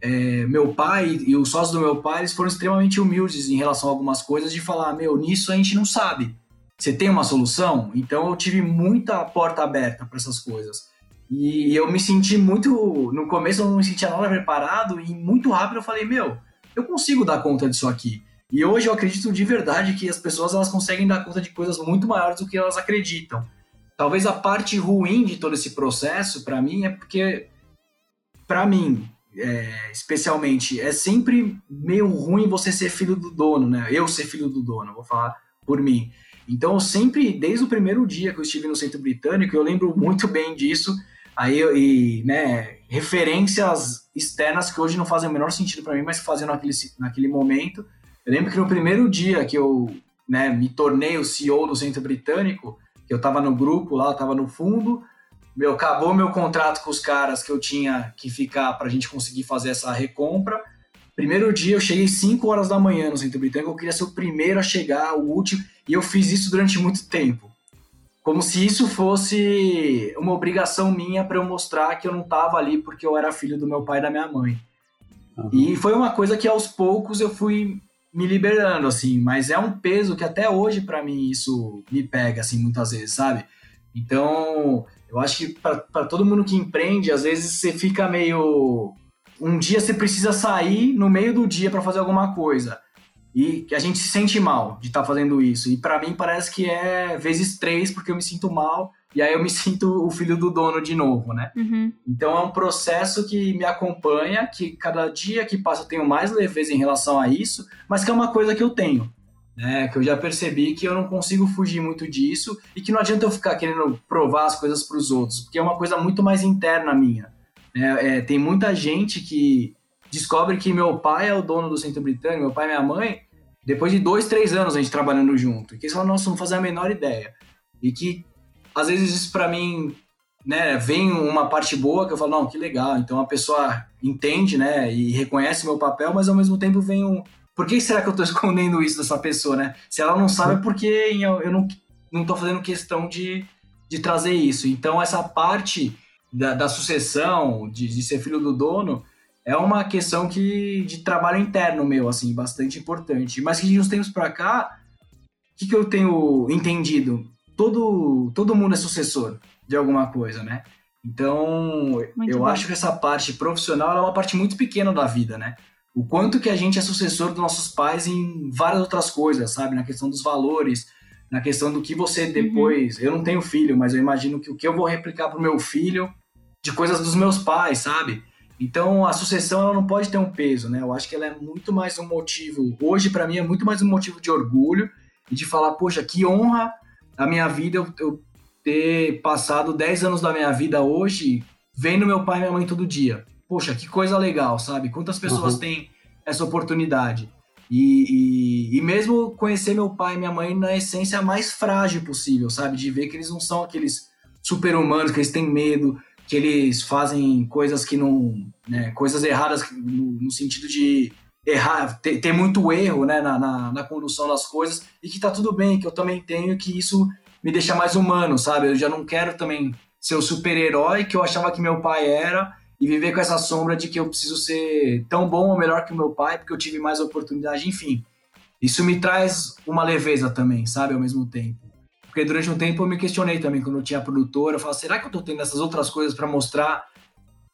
é, meu pai e os sócios do meu pai eles foram extremamente humildes em relação a algumas coisas, de falar, meu, nisso a gente não sabe. Você tem uma solução? Então eu tive muita porta aberta para essas coisas. E eu me senti muito. No começo eu não me sentia nada preparado, e muito rápido eu falei, meu, eu consigo dar conta disso aqui. E hoje eu acredito de verdade que as pessoas elas conseguem dar conta de coisas muito maiores do que elas acreditam. Talvez a parte ruim de todo esse processo, para mim, é porque, para mim, é, especialmente, é sempre meio ruim você ser filho do dono, né? Eu ser filho do dono, vou falar por mim. Então, eu sempre, desde o primeiro dia que eu estive no Centro Britânico, eu lembro muito bem disso Aí, e, né, referências externas que hoje não fazem o menor sentido para mim, mas faziam naquele, naquele momento. Eu lembro que no primeiro dia que eu né, me tornei o CEO do Centro Britânico, que eu estava no grupo lá, estava no fundo, meu, acabou meu contrato com os caras que eu tinha que ficar para a gente conseguir fazer essa recompra. Primeiro dia eu cheguei 5 horas da manhã no Centro Britânico, eu queria ser o primeiro a chegar, o último, e eu fiz isso durante muito tempo como se isso fosse uma obrigação minha para eu mostrar que eu não estava ali porque eu era filho do meu pai e da minha mãe. Uhum. E foi uma coisa que aos poucos eu fui me liberando, assim, mas é um peso que até hoje para mim isso me pega, assim, muitas vezes, sabe? Então, eu acho que para todo mundo que empreende, às vezes você fica meio. Um dia você precisa sair no meio do dia para fazer alguma coisa e a gente se sente mal de estar tá fazendo isso. E para mim parece que é vezes três, porque eu me sinto mal e aí eu me sinto o filho do dono de novo, né? Uhum. Então é um processo que me acompanha, que cada dia que passa eu tenho mais leveza em relação a isso, mas que é uma coisa que eu tenho. Né, que eu já percebi que eu não consigo fugir muito disso e que não adianta eu ficar querendo provar as coisas para os outros, porque é uma coisa muito mais interna minha. É, é, tem muita gente que descobre que meu pai é o dono do Centro Britânico, meu pai e minha mãe, depois de dois, três anos a gente trabalhando junto. E que eles falam, nossa, não fazem a menor ideia. E que, às vezes, isso para mim, né, vem uma parte boa que eu falo, não, que legal. Então a pessoa entende, né, e reconhece meu papel, mas ao mesmo tempo vem um. Por que será que eu tô escondendo isso dessa pessoa, né? Se ela não sabe, é porque eu não, não tô fazendo questão de, de trazer isso. Então, essa parte da, da sucessão, de, de ser filho do dono, é uma questão que de trabalho interno meu, assim, bastante importante. Mas que de uns tempos para cá, o que, que eu tenho entendido? Todo, todo mundo é sucessor de alguma coisa, né? Então, muito eu bom. acho que essa parte profissional é uma parte muito pequena da vida, né? O quanto que a gente é sucessor dos nossos pais em várias outras coisas, sabe? Na questão dos valores, na questão do que você uhum. depois. Uhum. Eu não tenho filho, mas eu imagino que o que eu vou replicar pro meu filho de coisas dos meus pais, sabe? Então a sucessão ela não pode ter um peso, né? Eu acho que ela é muito mais um motivo, hoje para mim é muito mais um motivo de orgulho e de falar, poxa, que honra a minha vida eu, eu ter passado 10 anos da minha vida hoje vendo meu pai e minha mãe todo dia. Poxa, que coisa legal, sabe? Quantas pessoas uhum. têm essa oportunidade? E, e, e, mesmo conhecer meu pai e minha mãe na essência mais frágil possível, sabe? De ver que eles não são aqueles super-humanos, que eles têm medo, que eles fazem coisas que não. Né, coisas erradas no, no, sentido de errar, ter, ter muito erro né, na, na, na, condução das coisas e que tá tudo bem, que eu também tenho, que isso me deixa mais humano, sabe? Eu já não quero também ser o super-herói que eu achava que meu pai era e viver com essa sombra de que eu preciso ser tão bom ou melhor que o meu pai porque eu tive mais oportunidade, enfim. Isso me traz uma leveza também, sabe, ao mesmo tempo. Porque durante um tempo eu me questionei também, quando eu tinha produtora, eu falava, será que eu tô tendo essas outras coisas para mostrar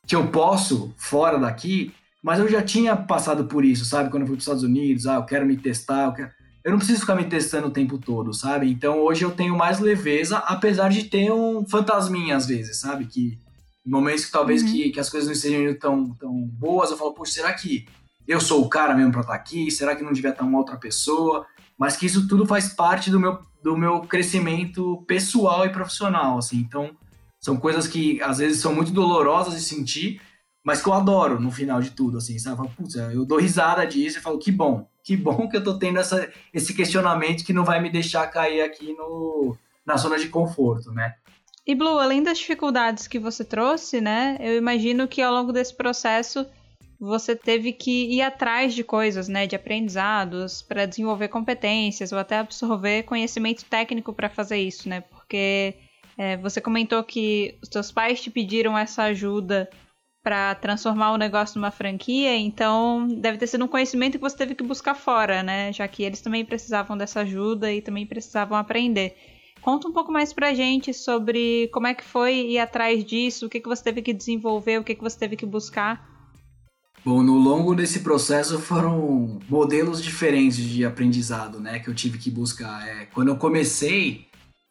que eu posso fora daqui? Mas eu já tinha passado por isso, sabe? Quando eu fui para os Estados Unidos, ah, eu quero me testar, eu, quero... eu não preciso ficar me testando o tempo todo, sabe? Então hoje eu tenho mais leveza, apesar de ter um fantasminha às vezes, sabe? Que momentos que talvez uhum. que, que as coisas não estejam tão, tão boas, eu falo, poxa, será que eu sou o cara mesmo para estar tá aqui? Será que não devia estar uma outra pessoa? Mas que isso tudo faz parte do meu do meu crescimento pessoal e profissional, assim. Então, são coisas que às vezes são muito dolorosas de sentir, mas que eu adoro no final de tudo, assim, sabe? Eu, Putz, eu dou risada disso e falo, que bom, que bom que eu tô tendo essa, esse questionamento que não vai me deixar cair aqui no, na zona de conforto, né? E Blue, além das dificuldades que você trouxe, né? Eu imagino que ao longo desse processo você teve que ir atrás de coisas, né, de aprendizados para desenvolver competências ou até absorver conhecimento técnico para fazer isso, né? Porque é, você comentou que os seus pais te pediram essa ajuda para transformar o negócio numa franquia, então deve ter sido um conhecimento que você teve que buscar fora, né? Já que eles também precisavam dessa ajuda e também precisavam aprender. Conta um pouco mais pra gente sobre como é que foi ir atrás disso, o que, que você teve que desenvolver, o que, que você teve que buscar. Bom, no longo desse processo foram modelos diferentes de aprendizado, né, que eu tive que buscar. É, quando eu comecei,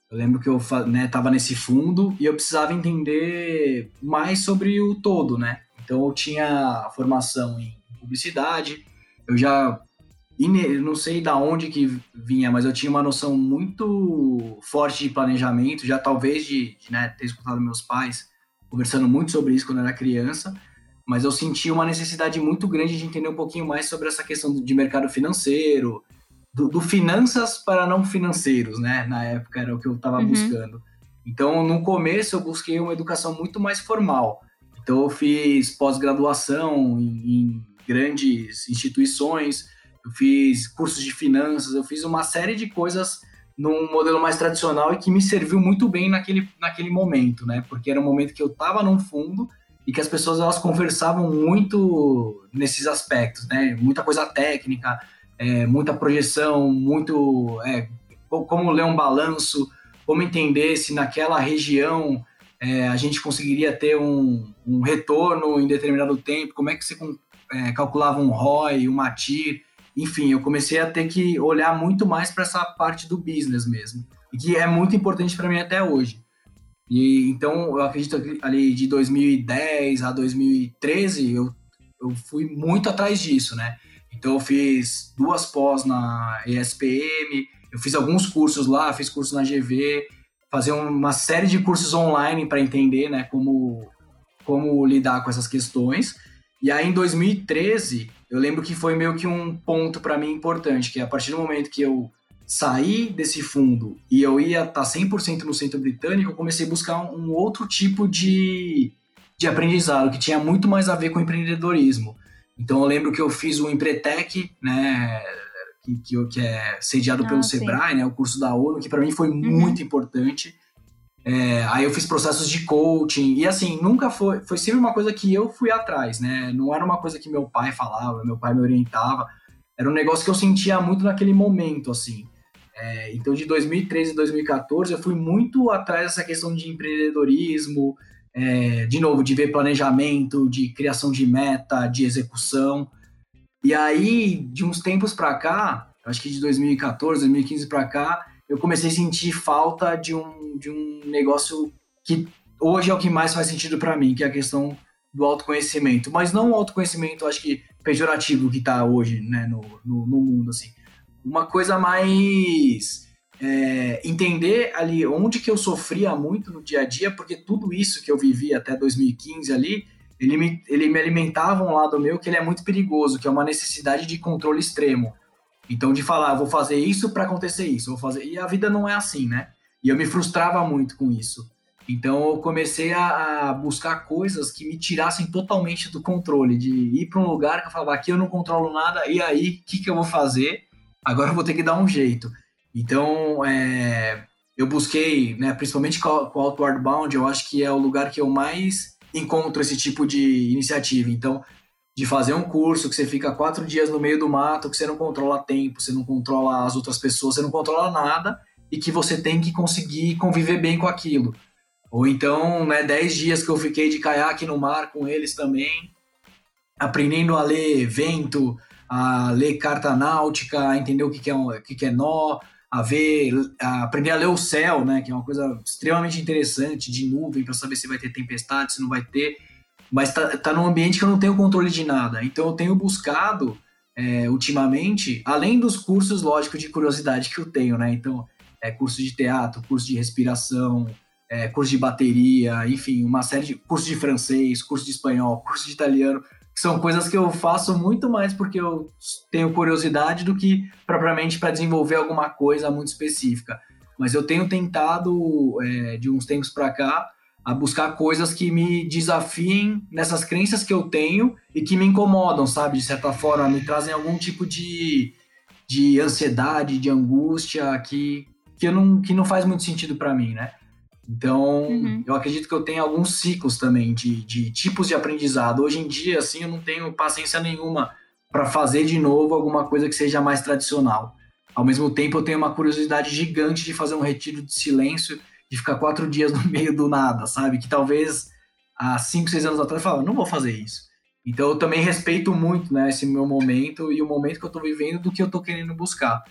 eu lembro que eu né, nesse fundo e eu precisava entender mais sobre o todo, né? Então eu tinha formação em publicidade, eu já não sei da onde que vinha, mas eu tinha uma noção muito forte de planejamento, já talvez de, de né, ter escutado meus pais conversando muito sobre isso quando eu era criança mas eu senti uma necessidade muito grande de entender um pouquinho mais sobre essa questão de mercado financeiro, do, do finanças para não financeiros, né? Na época era o que eu estava uhum. buscando. Então, no começo, eu busquei uma educação muito mais formal. Então, eu fiz pós-graduação em, em grandes instituições, eu fiz cursos de finanças, eu fiz uma série de coisas num modelo mais tradicional e que me serviu muito bem naquele, naquele momento, né? Porque era um momento que eu estava num fundo e que as pessoas elas conversavam muito nesses aspectos, né? Muita coisa técnica, é, muita projeção, muito é, como ler um balanço, como entender se naquela região é, a gente conseguiria ter um, um, retorno em determinado tempo, como é que você é, calculava um ROI, um MATIR, enfim, eu comecei a ter que olhar muito mais para essa parte do business mesmo, e que é muito importante para mim até hoje. E então eu acredito que ali de 2010 a 2013 eu, eu fui muito atrás disso, né? Então eu fiz duas pós na ESPM, eu fiz alguns cursos lá, fiz curso na GV, fazer uma série de cursos online para entender, né, como como lidar com essas questões. E aí em 2013, eu lembro que foi meio que um ponto para mim importante, que a partir do momento que eu sair desse fundo e eu ia estar tá 100% no centro britânico, eu comecei a buscar um outro tipo de, de aprendizado, que tinha muito mais a ver com empreendedorismo. Então eu lembro que eu fiz o Empretec, né, que, que, que é sediado ah, pelo sim. Sebrae, né, o curso da ONU, que para mim foi uhum. muito importante. É, aí eu fiz processos de coaching, e assim, nunca foi, foi sempre uma coisa que eu fui atrás, né, não era uma coisa que meu pai falava, meu pai me orientava, era um negócio que eu sentia muito naquele momento, assim. É, então, de 2013 a 2014, eu fui muito atrás dessa questão de empreendedorismo, é, de novo, de ver planejamento, de criação de meta, de execução. E aí, de uns tempos para cá, acho que de 2014, 2015 para cá, eu comecei a sentir falta de um, de um negócio que hoje é o que mais faz sentido para mim, que é a questão do autoconhecimento. Mas não o autoconhecimento, acho que pejorativo que está hoje né, no, no, no mundo, assim uma coisa mais é, entender ali onde que eu sofria muito no dia a dia, porque tudo isso que eu vivi até 2015 ali, ele me, ele me alimentava um lado meu que ele é muito perigoso, que é uma necessidade de controle extremo. Então, de falar, vou fazer isso para acontecer isso, vou fazer. E a vida não é assim, né? E eu me frustrava muito com isso. Então, eu comecei a, a buscar coisas que me tirassem totalmente do controle, de ir para um lugar que eu falava, aqui eu não controlo nada, e aí, o que, que eu vou fazer? agora eu vou ter que dar um jeito. Então, é, eu busquei, né, principalmente com, o Outward Bound, eu acho que é o lugar que eu mais encontro esse tipo de iniciativa. Então, de fazer um curso que você fica quatro dias no meio do mato, que você não controla tempo, você não controla as outras pessoas, você não controla nada e que você tem que conseguir conviver bem com aquilo. Ou então, né, dez dias que eu fiquei de caiaque no mar com eles também, aprendendo a ler vento, a ler carta náutica, a entender o que, que, é, o que, que é nó, a ver, a aprender a ler o céu, né, que é uma coisa extremamente interessante, de nuvem, para saber se vai ter tempestade, se não vai ter, mas tá, tá num ambiente que eu não tenho controle de nada. Então eu tenho buscado, é, ultimamente, além dos cursos, lógico, de curiosidade que eu tenho, né, então é curso de teatro, curso de respiração, é, curso de bateria, enfim, uma série de curso de francês, curso de espanhol, curso de italiano, são coisas que eu faço muito mais porque eu tenho curiosidade do que propriamente para desenvolver alguma coisa muito específica. mas eu tenho tentado, é, de uns tempos para cá, a buscar coisas que me desafiem nessas crenças que eu tenho e que me incomodam, sabe? De certa forma, me trazem algum tipo de, de ansiedade, de angústia que, que, eu não, que não faz muito sentido para mim, né? Então, uhum. eu acredito que eu tenho alguns ciclos também de, de tipos de aprendizado. Hoje em dia, assim, eu não tenho paciência nenhuma para fazer de novo alguma coisa que seja mais tradicional. Ao mesmo tempo, eu tenho uma curiosidade gigante de fazer um retiro de silêncio de ficar quatro dias no meio do nada, sabe? Que talvez há cinco, seis anos atrás eu falava, não vou fazer isso. Então eu também respeito muito né, esse meu momento e o momento que eu estou vivendo do que eu estou querendo buscar.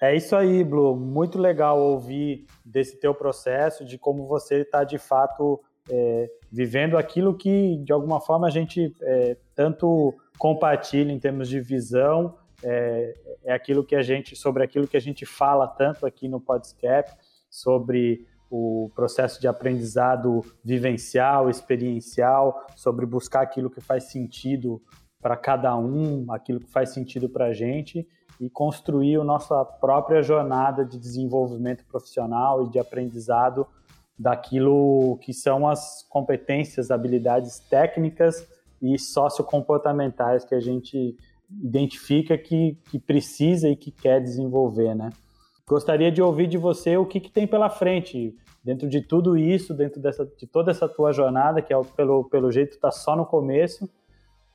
É isso aí, Blue. Muito legal ouvir desse teu processo, de como você está de fato é, vivendo aquilo que de alguma forma a gente é, tanto compartilha em termos de visão, é, é, aquilo que a gente sobre aquilo que a gente fala tanto aqui no Podscap sobre o processo de aprendizado vivencial, experiencial, sobre buscar aquilo que faz sentido para cada um, aquilo que faz sentido para a gente e construir a nossa própria jornada de desenvolvimento profissional e de aprendizado daquilo que são as competências, habilidades técnicas e sociocomportamentais que a gente identifica que, que precisa e que quer desenvolver, né? Gostaria de ouvir de você o que, que tem pela frente dentro de tudo isso, dentro dessa, de toda essa tua jornada, que é, pelo, pelo jeito está só no começo.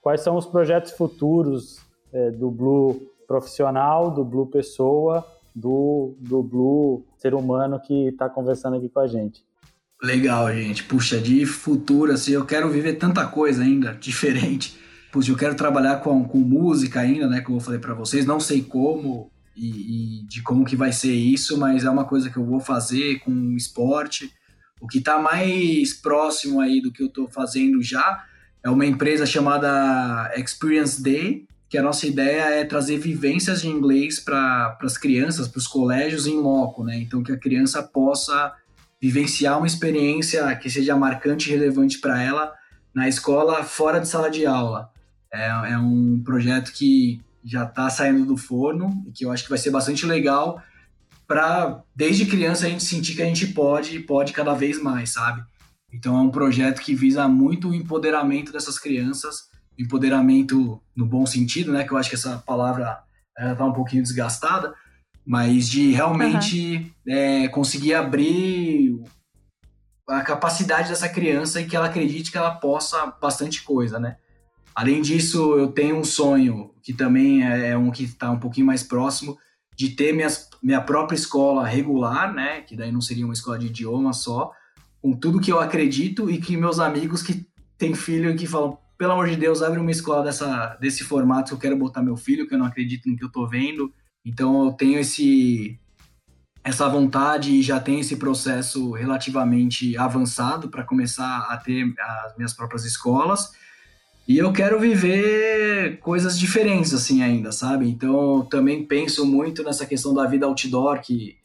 Quais são os projetos futuros é, do Blue profissional, do Blue pessoa, do, do Blue ser humano que está conversando aqui com a gente? Legal, gente. Puxa, de futuro, assim, eu quero viver tanta coisa ainda diferente. Puxa, eu quero trabalhar com, com música ainda, né? Como eu falei para vocês, não sei como, e, e, de como que vai ser isso, mas é uma coisa que eu vou fazer com o esporte. O que está mais próximo aí do que eu estou fazendo já é uma empresa chamada Experience Day, que a nossa ideia é trazer vivências de inglês para as crianças, para os colégios em loco, né? Então que a criança possa vivenciar uma experiência que seja marcante e relevante para ela na escola fora de sala de aula. É, é um projeto que já está saindo do forno e que eu acho que vai ser bastante legal para desde criança a gente sentir que a gente pode e pode cada vez mais, sabe? Então é um projeto que visa muito o empoderamento dessas crianças, empoderamento no bom sentido, né? Que eu acho que essa palavra está um pouquinho desgastada, mas de realmente uhum. é, conseguir abrir a capacidade dessa criança e que ela acredite que ela possa bastante coisa, né? Além disso, eu tenho um sonho, que também é, é um que está um pouquinho mais próximo, de ter minhas, minha própria escola regular, né? Que daí não seria uma escola de idioma só, com tudo que eu acredito e que meus amigos que têm filho e que falam, pelo amor de Deus, abre uma escola dessa, desse formato que eu quero botar meu filho, que eu não acredito no que eu tô vendo. Então eu tenho esse essa vontade e já tenho esse processo relativamente avançado para começar a ter as minhas próprias escolas. E eu quero viver coisas diferentes, assim, ainda, sabe? Então, também penso muito nessa questão da vida outdoor, que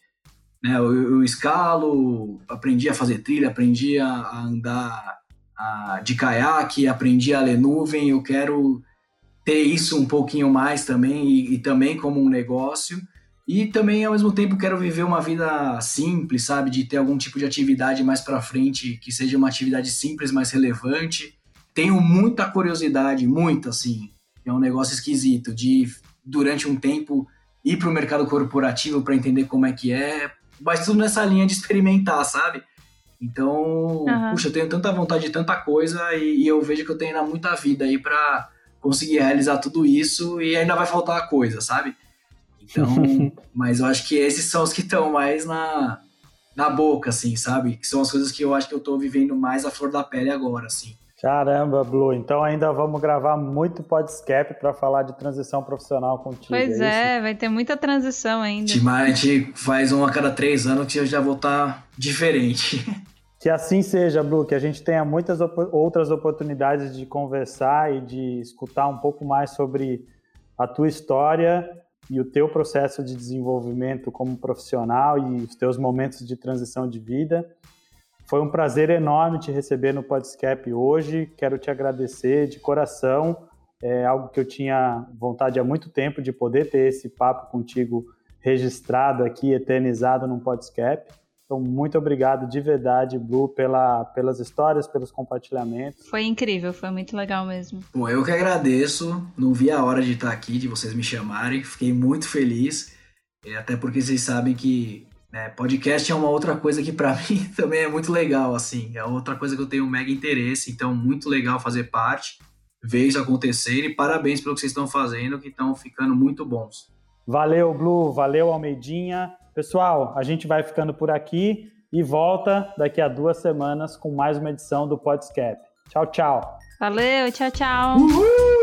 né, eu, eu escalo, aprendi a fazer trilha, aprendi a, andar a, de caiaque, aprendi a ler nuvem, eu quero ter isso um pouquinho mais também, e, e também como um negócio. E também, ao mesmo tempo, quero viver uma vida simples, sabe? De ter algum tipo de atividade mais para frente, que seja uma atividade simples, mais relevante tenho muita curiosidade, muito assim. É um negócio esquisito de durante um tempo ir para o mercado corporativo para entender como é que é, mas tudo nessa linha de experimentar, sabe? Então, uhum. puxa, eu tenho tanta vontade de tanta coisa e, e eu vejo que eu tenho ainda muita vida aí para conseguir realizar tudo isso e ainda vai faltar coisa, sabe? Então, mas eu acho que esses são os que estão mais na, na boca, assim, sabe? Que são as coisas que eu acho que eu tô vivendo mais a flor da pele agora, assim. Caramba, Blue. Então ainda vamos gravar muito podcast para falar de transição profissional contigo. Pois é, é vai ter muita transição ainda. A gente faz um a cada três anos que eu já vou estar tá diferente. Que assim seja, Blue, que a gente tenha muitas op outras oportunidades de conversar e de escutar um pouco mais sobre a tua história e o teu processo de desenvolvimento como profissional e os teus momentos de transição de vida. Foi um prazer enorme te receber no Podscap hoje. Quero te agradecer de coração. É algo que eu tinha vontade há muito tempo de poder ter esse papo contigo registrado aqui, eternizado num podcast. Então, muito obrigado de verdade, Blue, pela, pelas histórias, pelos compartilhamentos. Foi incrível, foi muito legal mesmo. Bom, eu que agradeço. Não vi a hora de estar aqui, de vocês me chamarem. Fiquei muito feliz. Até porque vocês sabem que né, podcast é uma outra coisa que para mim também é muito legal, assim. É outra coisa que eu tenho mega interesse. Então, muito legal fazer parte, ver isso acontecer. E parabéns pelo que vocês estão fazendo, que estão ficando muito bons. Valeu, Blue. Valeu, Almeidinha. Pessoal, a gente vai ficando por aqui e volta daqui a duas semanas com mais uma edição do Podscap. Tchau, tchau. Valeu, tchau, tchau. Uhul!